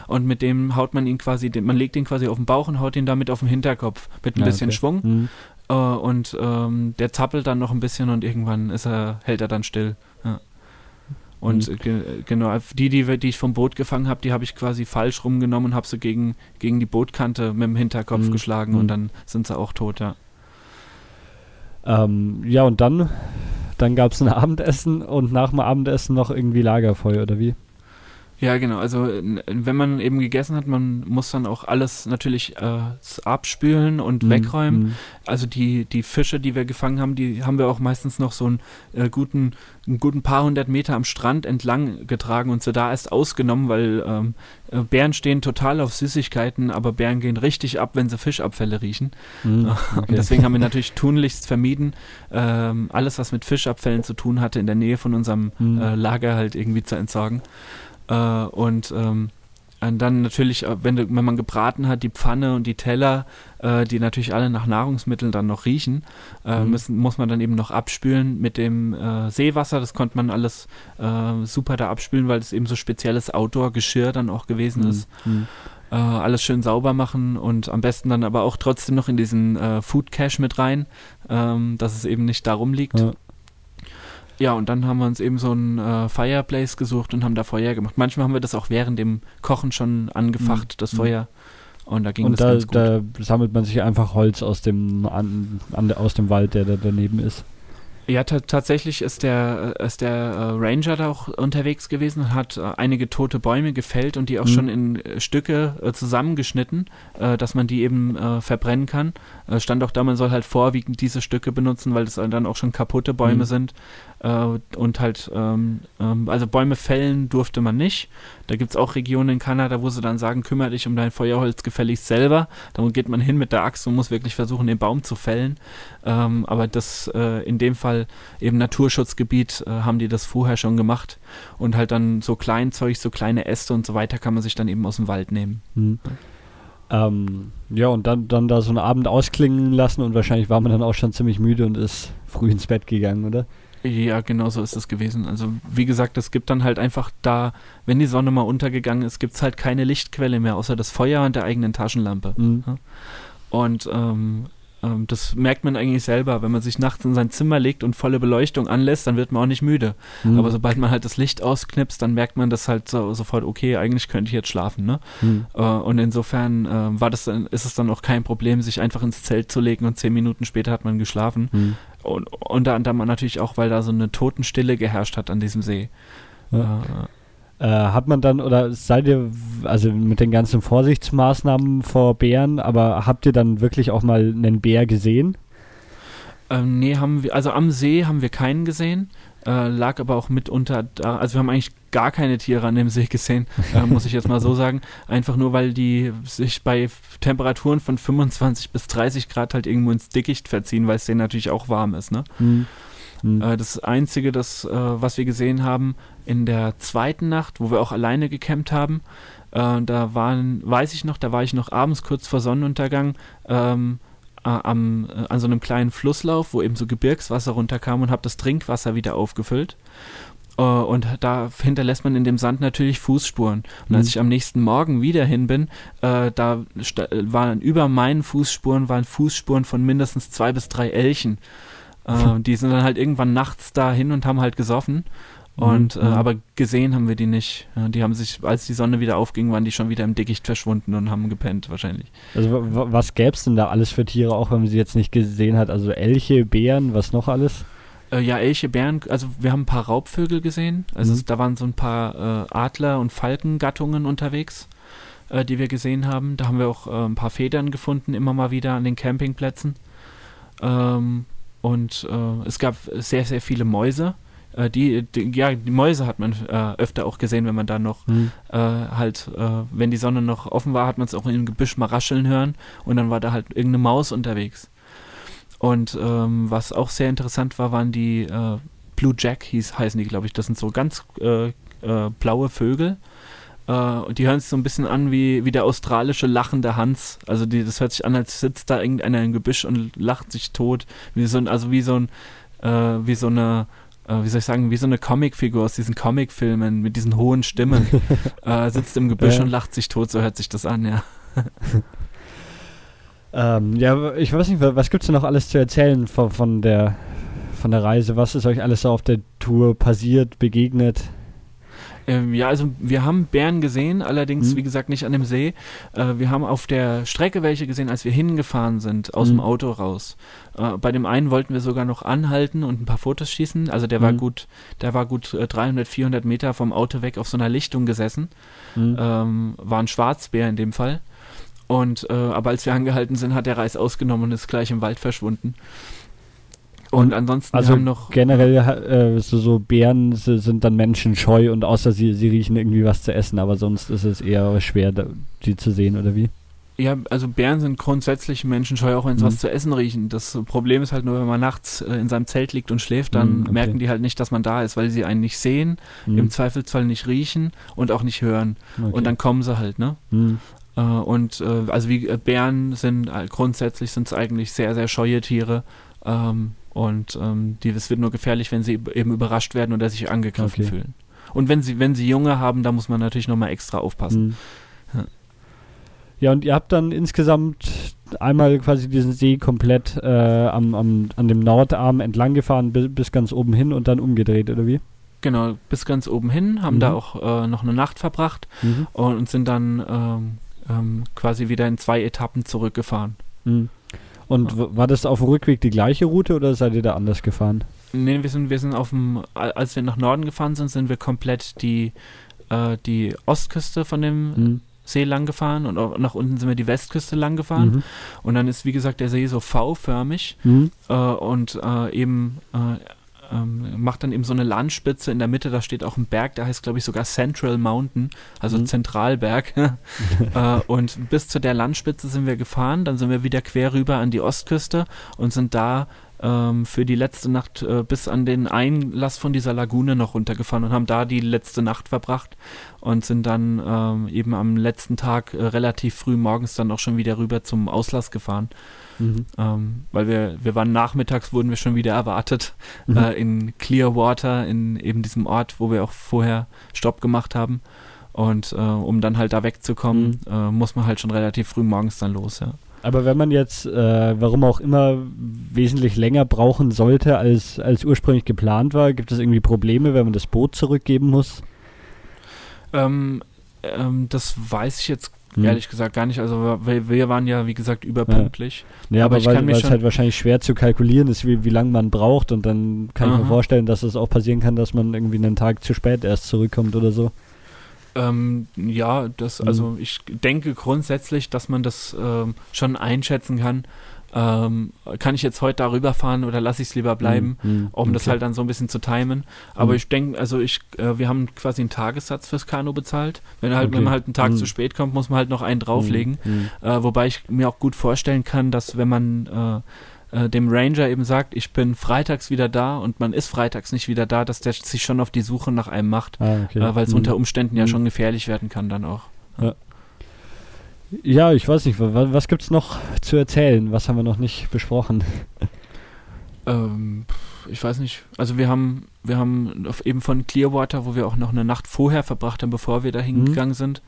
Und mit dem haut man ihn quasi, man legt ihn quasi auf den Bauch und haut ihn damit auf den Hinterkopf mit ein ja, bisschen okay. Schwung. Mhm. Äh, und ähm, der zappelt dann noch ein bisschen und irgendwann ist er, hält er dann still. Ja. Und mhm. ge genau, die, die, die ich vom Boot gefangen habe, die habe ich quasi falsch rumgenommen und habe sie gegen, gegen die Bootkante mit dem Hinterkopf mhm. geschlagen und mhm. dann sind sie auch tot, ja. Ähm, ja, und dann, dann gab es ein Abendessen und nach dem Abendessen noch irgendwie Lagerfeuer, oder wie? Ja, genau. Also wenn man eben gegessen hat, man muss dann auch alles natürlich äh, abspülen und mhm. wegräumen. Mhm. Also die, die Fische, die wir gefangen haben, die haben wir auch meistens noch so einen äh, guten, einen guten paar hundert Meter am Strand entlang getragen und so da erst ausgenommen, weil ähm, äh, Bären stehen total auf Süßigkeiten, aber Bären gehen richtig ab, wenn sie Fischabfälle riechen. Mhm, *laughs* okay. Und deswegen haben wir natürlich *laughs* tunlichst vermieden, ähm, alles, was mit Fischabfällen zu tun hatte, in der Nähe von unserem mhm. äh, Lager halt irgendwie zu entsorgen. Äh, und ähm, Und dann natürlich, äh, wenn, du, wenn man gebraten hat, die Pfanne und die Teller, äh, die natürlich alle nach Nahrungsmitteln dann noch riechen, äh, mhm. müssen, muss man dann eben noch abspülen mit dem äh, Seewasser. Das konnte man alles äh, super da abspülen, weil es eben so spezielles Outdoor-Geschirr dann auch gewesen mhm. ist. Mhm. Äh, alles schön sauber machen und am besten dann aber auch trotzdem noch in diesen Food Cache mit rein, ähm, dass es eben nicht darum liegt. Ja. Ja, und dann haben wir uns eben so ein äh, Fireplace gesucht und haben da Feuer gemacht. Manchmal haben wir das auch während dem Kochen schon angefacht, mhm. das Feuer. Und da ging und das da, ganz gut. da sammelt man sich einfach Holz aus dem, an, an, aus dem Wald, der da daneben ist. Ja, tatsächlich ist der, äh, ist der äh, Ranger da auch unterwegs gewesen und hat äh, einige tote Bäume gefällt und die auch mhm. schon in Stücke zusammengeschnitten, dass man die eben verbrennen kann. stand auch da, man soll halt vorwiegend diese Stücke benutzen, weil das dann auch schon kaputte Bäume mhm. sind. Und halt, ähm, ähm, also Bäume fällen durfte man nicht. Da gibt es auch Regionen in Kanada, wo sie dann sagen, kümmere dich um dein Feuerholz gefälligst selber. Da geht man hin mit der Axt und muss wirklich versuchen, den Baum zu fällen. Ähm, aber das in dem Fall Fall eben Naturschutzgebiet, äh, haben die das vorher schon gemacht. Und halt dann so Kleinzeug, so kleine Äste und so weiter kann man sich dann eben aus dem Wald nehmen. Mhm. Ähm, ja, und dann, dann da so einen Abend ausklingen lassen und wahrscheinlich war man dann auch schon ziemlich müde und ist früh ins Bett gegangen, oder? Ja, genau so ist es gewesen. Also wie gesagt, es gibt dann halt einfach da, wenn die Sonne mal untergegangen ist, gibt es halt keine Lichtquelle mehr, außer das Feuer und der eigenen Taschenlampe. Mhm. Und ähm, ähm, das merkt man eigentlich selber. Wenn man sich nachts in sein Zimmer legt und volle Beleuchtung anlässt, dann wird man auch nicht müde. Mhm. Aber sobald man halt das Licht ausknipst, dann merkt man das halt so, sofort, okay, eigentlich könnte ich jetzt schlafen. Ne? Mhm. Äh, und insofern äh, war das dann, ist es dann auch kein Problem, sich einfach ins Zelt zu legen und zehn Minuten später hat man geschlafen. Mhm. Und unter anderem natürlich auch, weil da so eine Totenstille geherrscht hat an diesem See. Ja. Äh, äh, hat man dann, oder seid ihr, also mit den ganzen Vorsichtsmaßnahmen vor Bären, aber habt ihr dann wirklich auch mal einen Bär gesehen? Ähm, nee, haben wir, also am See haben wir keinen gesehen, äh, lag aber auch mitunter da, also wir haben eigentlich gar keine Tiere an dem See gesehen, äh, *laughs* muss ich jetzt mal so sagen. Einfach nur, weil die sich bei Temperaturen von 25 bis 30 Grad halt irgendwo ins Dickicht verziehen, weil es denen natürlich auch warm ist, ne? Mhm. Mhm. Äh, das Einzige, das, äh, was wir gesehen haben in der zweiten Nacht, wo wir auch alleine gecampt haben, äh, da waren, weiß ich noch, da war ich noch abends kurz vor Sonnenuntergang ähm, am, an so einem kleinen Flusslauf, wo eben so Gebirgswasser runterkam und habe das Trinkwasser wieder aufgefüllt. Uh, und da hinterlässt man in dem Sand natürlich Fußspuren. Und mhm. als ich am nächsten Morgen wieder hin bin, uh, da waren über meinen Fußspuren waren Fußspuren von mindestens zwei bis drei Elchen. Äh, *laughs* die sind dann halt irgendwann nachts dahin und haben halt gesoffen. Und mhm. äh, aber gesehen haben wir die nicht. Die haben sich, als die Sonne wieder aufging, waren die schon wieder im Dickicht verschwunden und haben gepennt wahrscheinlich. Also was gäbe es denn da alles für Tiere, auch wenn man sie jetzt nicht gesehen hat? Also Elche, Bären, was noch alles? Äh, ja, Elche, Bären, also wir haben ein paar Raubvögel gesehen. Also mhm. es, da waren so ein paar äh, Adler- und Falkengattungen unterwegs, äh, die wir gesehen haben. Da haben wir auch äh, ein paar Federn gefunden, immer mal wieder an den Campingplätzen. Ähm, und äh, es gab sehr, sehr viele Mäuse. Äh, die, die, ja, die Mäuse hat man äh, öfter auch gesehen, wenn man da noch mhm. halt, äh, wenn die Sonne noch offen war, hat man es auch im Gebüsch mal rascheln hören und dann war da halt irgendeine Maus unterwegs. Und ähm, was auch sehr interessant war, waren die äh, Blue Jack, hieß, heißen die, glaube ich. Das sind so ganz blaue Vögel äh, und die hören sich so ein bisschen an wie, wie der australische lachende Hans. Also die, das hört sich an, als sitzt da irgendeiner im Gebüsch und lacht sich tot. Wie so ein, also wie so ein, äh, wie so eine, äh, wie soll ich sagen, wie so eine Comicfigur aus diesen Comicfilmen mit diesen hohen Stimmen. *laughs* äh, sitzt im Gebüsch ja. und lacht sich tot, so hört sich das an, ja. *laughs* ähm, ja, ich weiß nicht, was gibt es denn noch alles zu erzählen von, von der von der Reise? Was ist euch alles so auf der Tour passiert, begegnet? Ähm, ja, also wir haben Bären gesehen, allerdings mhm. wie gesagt nicht an dem See. Äh, wir haben auf der Strecke welche gesehen, als wir hingefahren sind, aus mhm. dem Auto raus. Äh, bei dem einen wollten wir sogar noch anhalten und ein paar Fotos schießen. Also der mhm. war gut, der war gut äh, 300, 400 Meter vom Auto weg auf so einer Lichtung gesessen. Mhm. Ähm, war ein Schwarzbär in dem Fall. Und äh, aber als wir angehalten sind, hat der Reis ausgenommen und ist gleich im Wald verschwunden. Und ansonsten also haben noch generell äh, so, so Bären sind dann Menschen scheu und außer sie, sie riechen irgendwie was zu essen, aber sonst ist es eher schwer, da, die zu sehen oder wie? Ja, also Bären sind grundsätzlich menschenscheu, auch wenn sie mhm. was zu essen riechen. Das Problem ist halt nur, wenn man nachts äh, in seinem Zelt liegt und schläft, dann mhm, okay. merken die halt nicht, dass man da ist, weil sie einen nicht sehen, mhm. im Zweifelsfall nicht riechen und auch nicht hören. Okay. Und dann kommen sie halt, ne? Mhm. Äh, und äh, also wie äh, Bären sind äh, grundsätzlich sind es eigentlich sehr, sehr scheue Tiere. Ähm, und ähm, die, es wird nur gefährlich, wenn sie eben überrascht werden oder sich angegriffen okay. fühlen. Und wenn sie, wenn sie Junge haben, da muss man natürlich nochmal extra aufpassen. Mhm. Ja. ja, und ihr habt dann insgesamt einmal quasi diesen See komplett äh, am, am, an dem Nordarm entlang gefahren bis, bis ganz oben hin und dann umgedreht, oder wie? Genau, bis ganz oben hin, haben mhm. da auch äh, noch eine Nacht verbracht mhm. und sind dann ähm, ähm, quasi wieder in zwei Etappen zurückgefahren. Mhm. Und ja. war das auf dem Rückweg die gleiche Route oder seid ihr da anders gefahren? Nee, wir sind, wir sind auf dem, als wir nach Norden gefahren sind, sind wir komplett die, äh, die Ostküste von dem mhm. See lang gefahren und auch nach unten sind wir die Westküste lang gefahren. Mhm. Und dann ist, wie gesagt, der See so V-förmig mhm. äh, und äh, eben äh, ähm, macht dann eben so eine Landspitze in der Mitte, da steht auch ein Berg, der heißt glaube ich sogar Central Mountain, also mhm. Zentralberg. *laughs* *laughs* äh, und bis zu der Landspitze sind wir gefahren, dann sind wir wieder quer rüber an die Ostküste und sind da ähm, für die letzte Nacht äh, bis an den Einlass von dieser Lagune noch runtergefahren und haben da die letzte Nacht verbracht und sind dann ähm, eben am letzten Tag äh, relativ früh morgens dann auch schon wieder rüber zum Auslass gefahren. Mhm. Ähm, weil wir, wir waren nachmittags, wurden wir schon wieder erwartet mhm. äh, in Clearwater, in eben diesem Ort, wo wir auch vorher Stopp gemacht haben. Und äh, um dann halt da wegzukommen, mhm. äh, muss man halt schon relativ früh morgens dann los, ja. Aber wenn man jetzt, äh, warum auch immer, wesentlich länger brauchen sollte, als, als ursprünglich geplant war, gibt es irgendwie Probleme, wenn man das Boot zurückgeben muss? Ähm, ähm, das weiß ich jetzt hm. ehrlich gesagt gar nicht. Also wir, wir waren ja, wie gesagt, überpünktlich. Ja, ja aber, aber ich weil, kann es halt wahrscheinlich schwer zu kalkulieren ist, wie, wie lange man braucht. Und dann kann Aha. ich mir vorstellen, dass es auch passieren kann, dass man irgendwie einen Tag zu spät erst zurückkommt oder so. Ähm, ja, das, mhm. also ich denke grundsätzlich, dass man das ähm, schon einschätzen kann. Ähm, kann ich jetzt heute darüber fahren oder lasse ich es lieber bleiben, mm, um okay. das halt dann so ein bisschen zu timen. Aber mm. ich denke, also ich, äh, wir haben quasi einen Tagessatz fürs Kanu bezahlt. Wenn, halt, okay. wenn man halt einen Tag mm. zu spät kommt, muss man halt noch einen drauflegen. Äh, wobei ich mir auch gut vorstellen kann, dass wenn man äh, äh, dem Ranger eben sagt, ich bin freitags wieder da und man ist freitags nicht wieder da, dass der sich schon auf die Suche nach einem macht, ah, okay. äh, weil es unter Umständen ja schon gefährlich werden kann dann auch. Ja. Ja ich weiß nicht, was, was gibt es noch zu erzählen? Was haben wir noch nicht besprochen? Ähm, ich weiß nicht. Also wir haben, wir haben eben von Clearwater, wo wir auch noch eine Nacht vorher verbracht haben, bevor wir da hingegangen mhm. sind,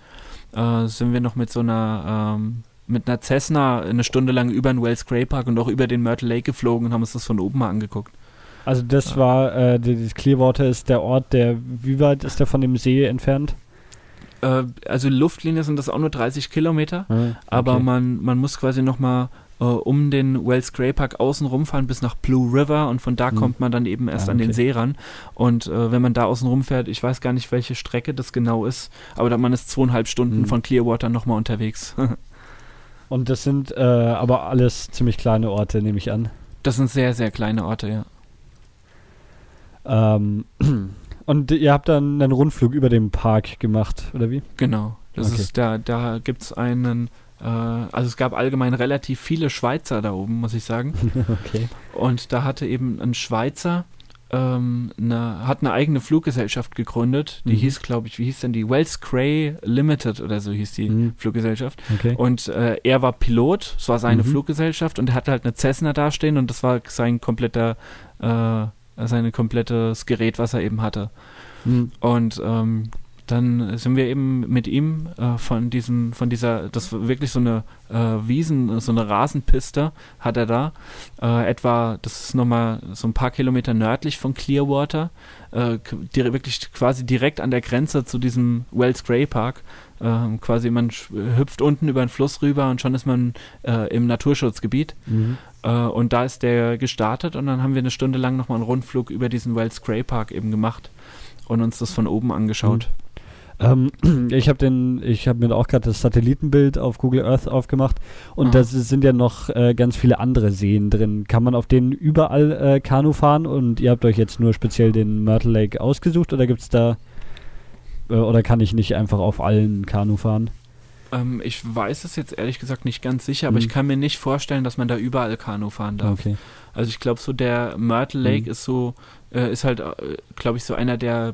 äh, sind wir noch mit so einer ähm, mit einer Cessna eine Stunde lang über den Wells Gray Park und auch über den Myrtle Lake geflogen und haben uns das von oben mal angeguckt. Also das ja. war, äh, das Clearwater ist der Ort, der, wie weit ist der von dem See entfernt? Äh, also Luftlinie sind das auch nur 30 Kilometer, ah, okay. aber man, man muss quasi nochmal äh, um den Wells Gray Park außen rumfahren bis nach Blue River und von da hm. kommt man dann eben erst ah, okay. an den See ran. Und äh, wenn man da außen rumfährt, ich weiß gar nicht, welche Strecke das genau ist, aber da man ist zweieinhalb Stunden hm. von Clearwater nochmal unterwegs. *laughs* Und das sind äh, aber alles ziemlich kleine Orte, nehme ich an. Das sind sehr, sehr kleine Orte, ja. Ähm, *clears throat* und ihr habt dann einen Rundflug über den Park gemacht, oder wie? Genau. Das okay. ist da, da gibt es einen, äh, also es gab allgemein relativ viele Schweizer da oben, muss ich sagen. *laughs* okay. Und da hatte eben ein Schweizer ähm, eine, hat eine eigene Fluggesellschaft gegründet. Die mhm. hieß, glaube ich, wie hieß denn die? Wells Cray Limited oder so hieß die mhm. Fluggesellschaft. Okay. Und äh, er war Pilot, es war seine mhm. Fluggesellschaft und er hatte halt eine Cessna dastehen und das war sein kompletter, äh, sein komplettes Gerät, was er eben hatte. Mhm. Und ähm, dann sind wir eben mit ihm äh, von diesem, von dieser, das war wirklich so eine äh, Wiesen, so eine Rasenpiste hat er da. Äh, etwa, das ist nochmal so ein paar Kilometer nördlich von Clearwater, äh, wirklich quasi direkt an der Grenze zu diesem Wells Gray Park. Ähm, quasi man hüpft unten über den Fluss rüber und schon ist man äh, im Naturschutzgebiet. Mhm. Äh, und da ist der gestartet und dann haben wir eine Stunde lang nochmal einen Rundflug über diesen Wells Gray Park eben gemacht und uns das von oben angeschaut. Mhm. Ähm, *clears throat* ich habe den, ich habe mir auch gerade das Satellitenbild auf Google Earth aufgemacht und da sind ja noch äh, ganz viele andere Seen drin. Kann man auf denen überall äh, Kanu fahren und ihr habt euch jetzt nur speziell den Myrtle Lake ausgesucht oder gibt's da äh, oder kann ich nicht einfach auf allen Kanu fahren? Ähm, ich weiß es jetzt ehrlich gesagt nicht ganz sicher, aber mhm. ich kann mir nicht vorstellen, dass man da überall Kanu fahren darf. Okay. Also ich glaube, so der Myrtle Lake mhm. ist so, äh, ist halt, äh, glaube ich, so einer der,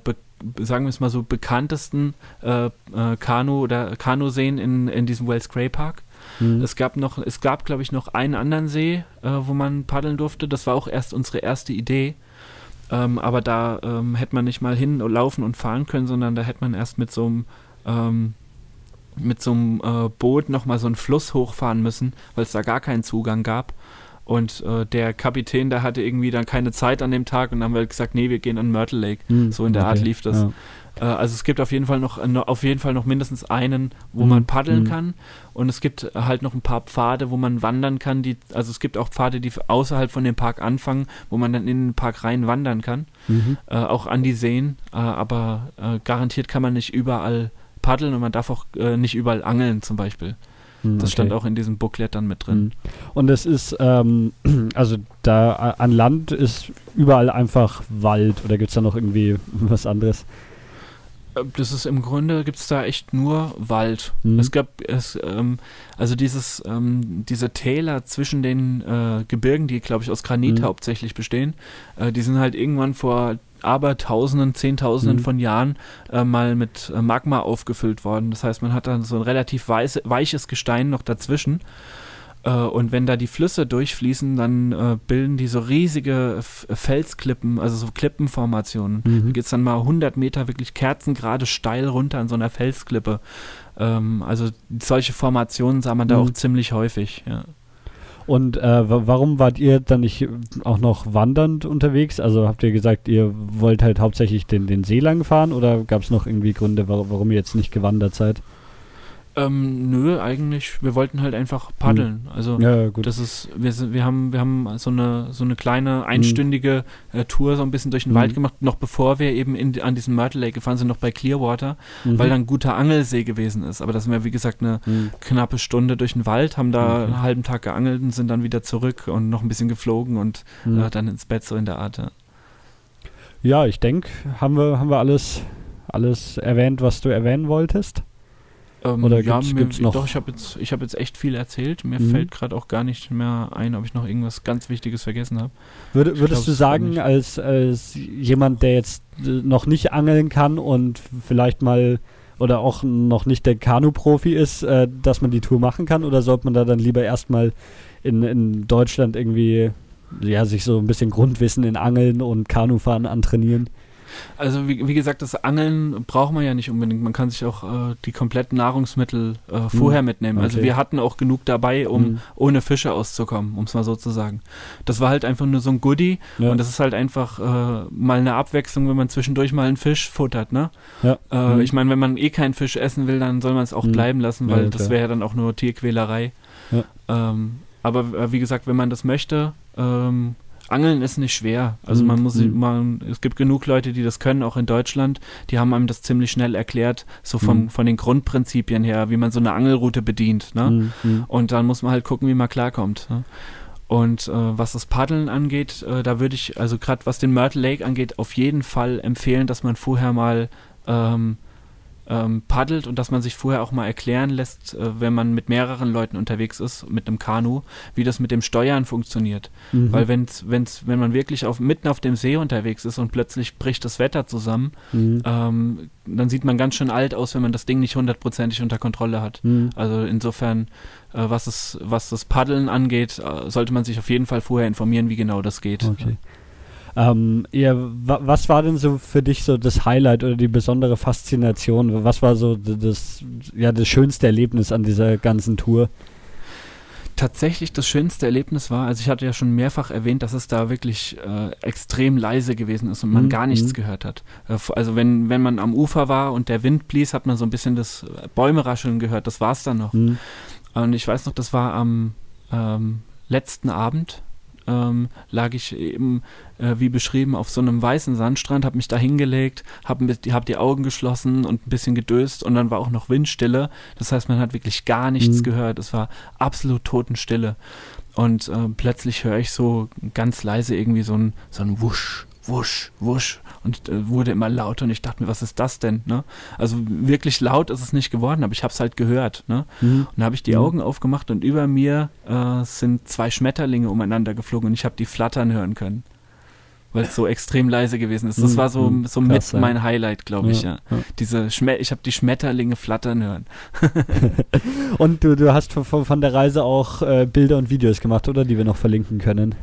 sagen wir es mal so, bekanntesten äh, äh, Kanu- oder Kanuseen in, in diesem Wells Gray Park. Mhm. Es gab noch, es gab, glaube ich, noch einen anderen See, äh, wo man paddeln durfte. Das war auch erst unsere erste Idee. Ähm, aber da ähm, hätte man nicht mal hinlaufen und fahren können, sondern da hätte man erst mit so einem ähm, mit so einem äh, Boot nochmal so einen Fluss hochfahren müssen, weil es da gar keinen Zugang gab. Und äh, der Kapitän, der hatte irgendwie dann keine Zeit an dem Tag und dann haben wir halt gesagt, nee, wir gehen an Myrtle Lake. Hm, so in der okay. Art lief das. Ja. Äh, also es gibt auf jeden Fall noch, auf jeden Fall noch mindestens einen, wo hm, man paddeln hm. kann. Und es gibt halt noch ein paar Pfade, wo man wandern kann. Die, also es gibt auch Pfade, die außerhalb von dem Park anfangen, wo man dann in den Park rein wandern kann. Mhm. Äh, auch an die Seen. Äh, aber äh, garantiert kann man nicht überall paddeln und man darf auch äh, nicht überall angeln zum Beispiel. Hm, das okay. stand auch in diesem Booklet dann mit drin. Hm. Und es ist, ähm, *clears throat* also da an Land ist überall einfach Wald oder gibt es da noch irgendwie *laughs* was anderes? Äh, das ist im Grunde gibt es da echt nur Wald. Mhm. Es gab es ähm, also dieses ähm, diese Täler zwischen den äh, Gebirgen, die glaube ich aus Granit mhm. hauptsächlich bestehen, äh, die sind halt irgendwann vor aber Tausenden, Zehntausenden mhm. von Jahren äh, mal mit äh, Magma aufgefüllt worden. Das heißt, man hat dann so ein relativ weiße, weiches Gestein noch dazwischen. Äh, und wenn da die Flüsse durchfließen, dann äh, bilden die so riesige F Felsklippen, also so Klippenformationen. Mhm. Da geht es dann mal 100 Meter wirklich kerzengerade steil runter an so einer Felsklippe. Ähm, also solche Formationen sah man da mhm. auch ziemlich häufig. Ja. Und äh, warum wart ihr dann nicht auch noch wandernd unterwegs? Also habt ihr gesagt, ihr wollt halt hauptsächlich den, den See lang fahren oder gab es noch irgendwie Gründe, warum, warum ihr jetzt nicht gewandert seid? Ähm, nö, eigentlich, wir wollten halt einfach paddeln. Hm. Also ja, gut. das ist, wir wir haben, wir haben so eine so eine kleine einstündige hm. äh, Tour so ein bisschen durch den hm. Wald gemacht, noch bevor wir eben in, an diesen Myrtle Lake gefahren sind, noch bei Clearwater, mhm. weil da ein guter Angelsee gewesen ist. Aber das sind wir, wie gesagt, eine hm. knappe Stunde durch den Wald, haben da mhm. einen halben Tag geangelt und sind dann wieder zurück und noch ein bisschen geflogen und hm. äh, dann ins Bett so in der Art. Ja, ja ich denke, haben wir, haben wir alles, alles erwähnt, was du erwähnen wolltest? Ähm, Oder ja, gibt's, mir, gibt's noch? Doch, ich habe jetzt, hab jetzt echt viel erzählt. Mir mhm. fällt gerade auch gar nicht mehr ein, ob ich noch irgendwas ganz Wichtiges vergessen habe. Würde, würdest glaub, du sagen, als, als jemand, der jetzt äh, noch nicht angeln kann und vielleicht mal oder auch noch nicht der Kanu-Profi ist, äh, dass man die Tour machen kann? Oder sollte man da dann lieber erstmal in, in Deutschland irgendwie ja, sich so ein bisschen Grundwissen in Angeln und Kanufahren antrainieren? Also wie, wie, gesagt, das Angeln braucht man ja nicht unbedingt. Man kann sich auch äh, die kompletten Nahrungsmittel äh, vorher hm. mitnehmen. Also okay. Also wir hatten auch genug dabei, um hm. ohne Fische auszukommen, um es mal so zu sagen. Das war halt einfach nur so ein Goodie ja. und das ist halt einfach äh, mal eine Abwechslung, wenn man zwischendurch mal einen Fisch futtert. Ne? Ja. Hm. Ich meine, wenn man eh keinen Fisch essen will, dann soll man es auch hm. bleiben lassen, weil ja, das wäre ja dann auch nur Tierquälerei. Ähm, aber äh, wie gesagt, wenn man das möchte, ähm, Angeln ist nicht schwer. Also man muss, mhm. man, es gibt genug Leute, die das können, auch in Deutschland. Die haben einem das ziemlich schnell erklärt, so von, mhm. von den Grundprinzipien her, wie man so eine Angelroute bedient. Ne? Mhm. Und dann muss man halt gucken, wie man klarkommt. Ne? Und äh, was das Paddeln angeht, äh, da würde ich, also gerade was den Myrtle Lake angeht, auf jeden Fall empfehlen, dass man vorher mal ähm, ähm, paddelt und dass man sich vorher auch mal erklären lässt, äh, wenn man mit mehreren Leuten unterwegs ist, mit einem Kanu, wie das mit dem Steuern funktioniert. Mhm. Weil wenn's, wenn's, wenn man wirklich auf, mitten auf dem See unterwegs ist und plötzlich bricht das Wetter zusammen, mhm. ähm, dann sieht man ganz schön alt aus, wenn man das Ding nicht hundertprozentig unter Kontrolle hat. Mhm. Also insofern, äh, was, es, was das Paddeln angeht, äh, sollte man sich auf jeden Fall vorher informieren, wie genau das geht. Okay. Ähm, ja, was war denn so für dich so das Highlight oder die besondere Faszination? Was war so das, ja, das schönste Erlebnis an dieser ganzen Tour? Tatsächlich das schönste Erlebnis war, also ich hatte ja schon mehrfach erwähnt, dass es da wirklich äh, extrem leise gewesen ist und man mhm. gar nichts mhm. gehört hat. Äh, also wenn, wenn man am Ufer war und der Wind blies, hat man so ein bisschen das Bäumerascheln gehört, das war es dann noch. Mhm. Und ich weiß noch, das war am ähm, letzten Abend, ähm, lag ich eben, äh, wie beschrieben, auf so einem weißen Sandstrand, habe mich da hingelegt, habe hab die Augen geschlossen und ein bisschen gedöst und dann war auch noch Windstille. Das heißt, man hat wirklich gar nichts mhm. gehört. Es war absolut Totenstille. Und äh, plötzlich höre ich so ganz leise irgendwie so ein, so ein Wusch, Wusch, Wusch. Und äh, wurde immer lauter und ich dachte mir, was ist das denn? Ne? Also wirklich laut ist es nicht geworden, aber ich habe es halt gehört. Ne? Mhm. Und dann habe ich die mhm. Augen aufgemacht und über mir äh, sind zwei Schmetterlinge umeinander geflogen und ich habe die flattern hören können weil es so extrem leise gewesen ist. Das mhm. war so, mhm. so Krass, mit mein Highlight, glaube ich, ja. ja. Diese Schme ich habe die Schmetterlinge flattern hören. *laughs* und du, du hast von, von der Reise auch äh, Bilder und Videos gemacht, oder? Die wir noch verlinken können.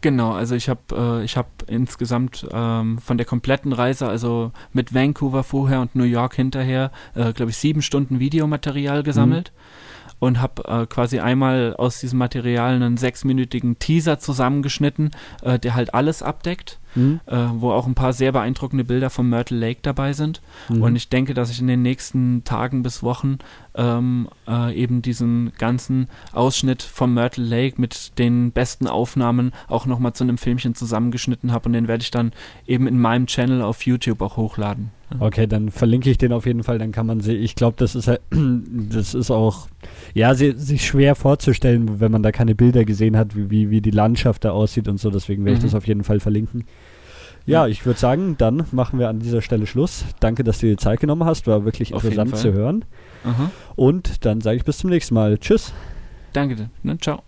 Genau, also ich habe äh, ich habe insgesamt ähm, von der kompletten Reise, also mit Vancouver vorher und New York hinterher, äh, glaube ich, sieben Stunden Videomaterial gesammelt. Mhm und habe äh, quasi einmal aus diesem Material einen sechsminütigen Teaser zusammengeschnitten, äh, der halt alles abdeckt, mhm. äh, wo auch ein paar sehr beeindruckende Bilder von Myrtle Lake dabei sind. Mhm. Und ich denke, dass ich in den nächsten Tagen bis Wochen ähm, äh, eben diesen ganzen Ausschnitt vom Myrtle Lake mit den besten Aufnahmen auch nochmal zu einem Filmchen zusammengeschnitten habe und den werde ich dann eben in meinem Channel auf YouTube auch hochladen. Okay, dann verlinke ich den auf jeden Fall, dann kann man sehen. Ich glaube, das ist halt, *clears throat* das ist auch, ja, sich schwer vorzustellen, wenn man da keine Bilder gesehen hat, wie, wie die Landschaft da aussieht und so. Deswegen werde ich mhm. das auf jeden Fall verlinken. Ja, ich würde sagen, dann machen wir an dieser Stelle Schluss. Danke, dass du dir Zeit genommen hast. War wirklich interessant zu hören. Aha. Und dann sage ich bis zum nächsten Mal. Tschüss. Danke. Ne? Ciao.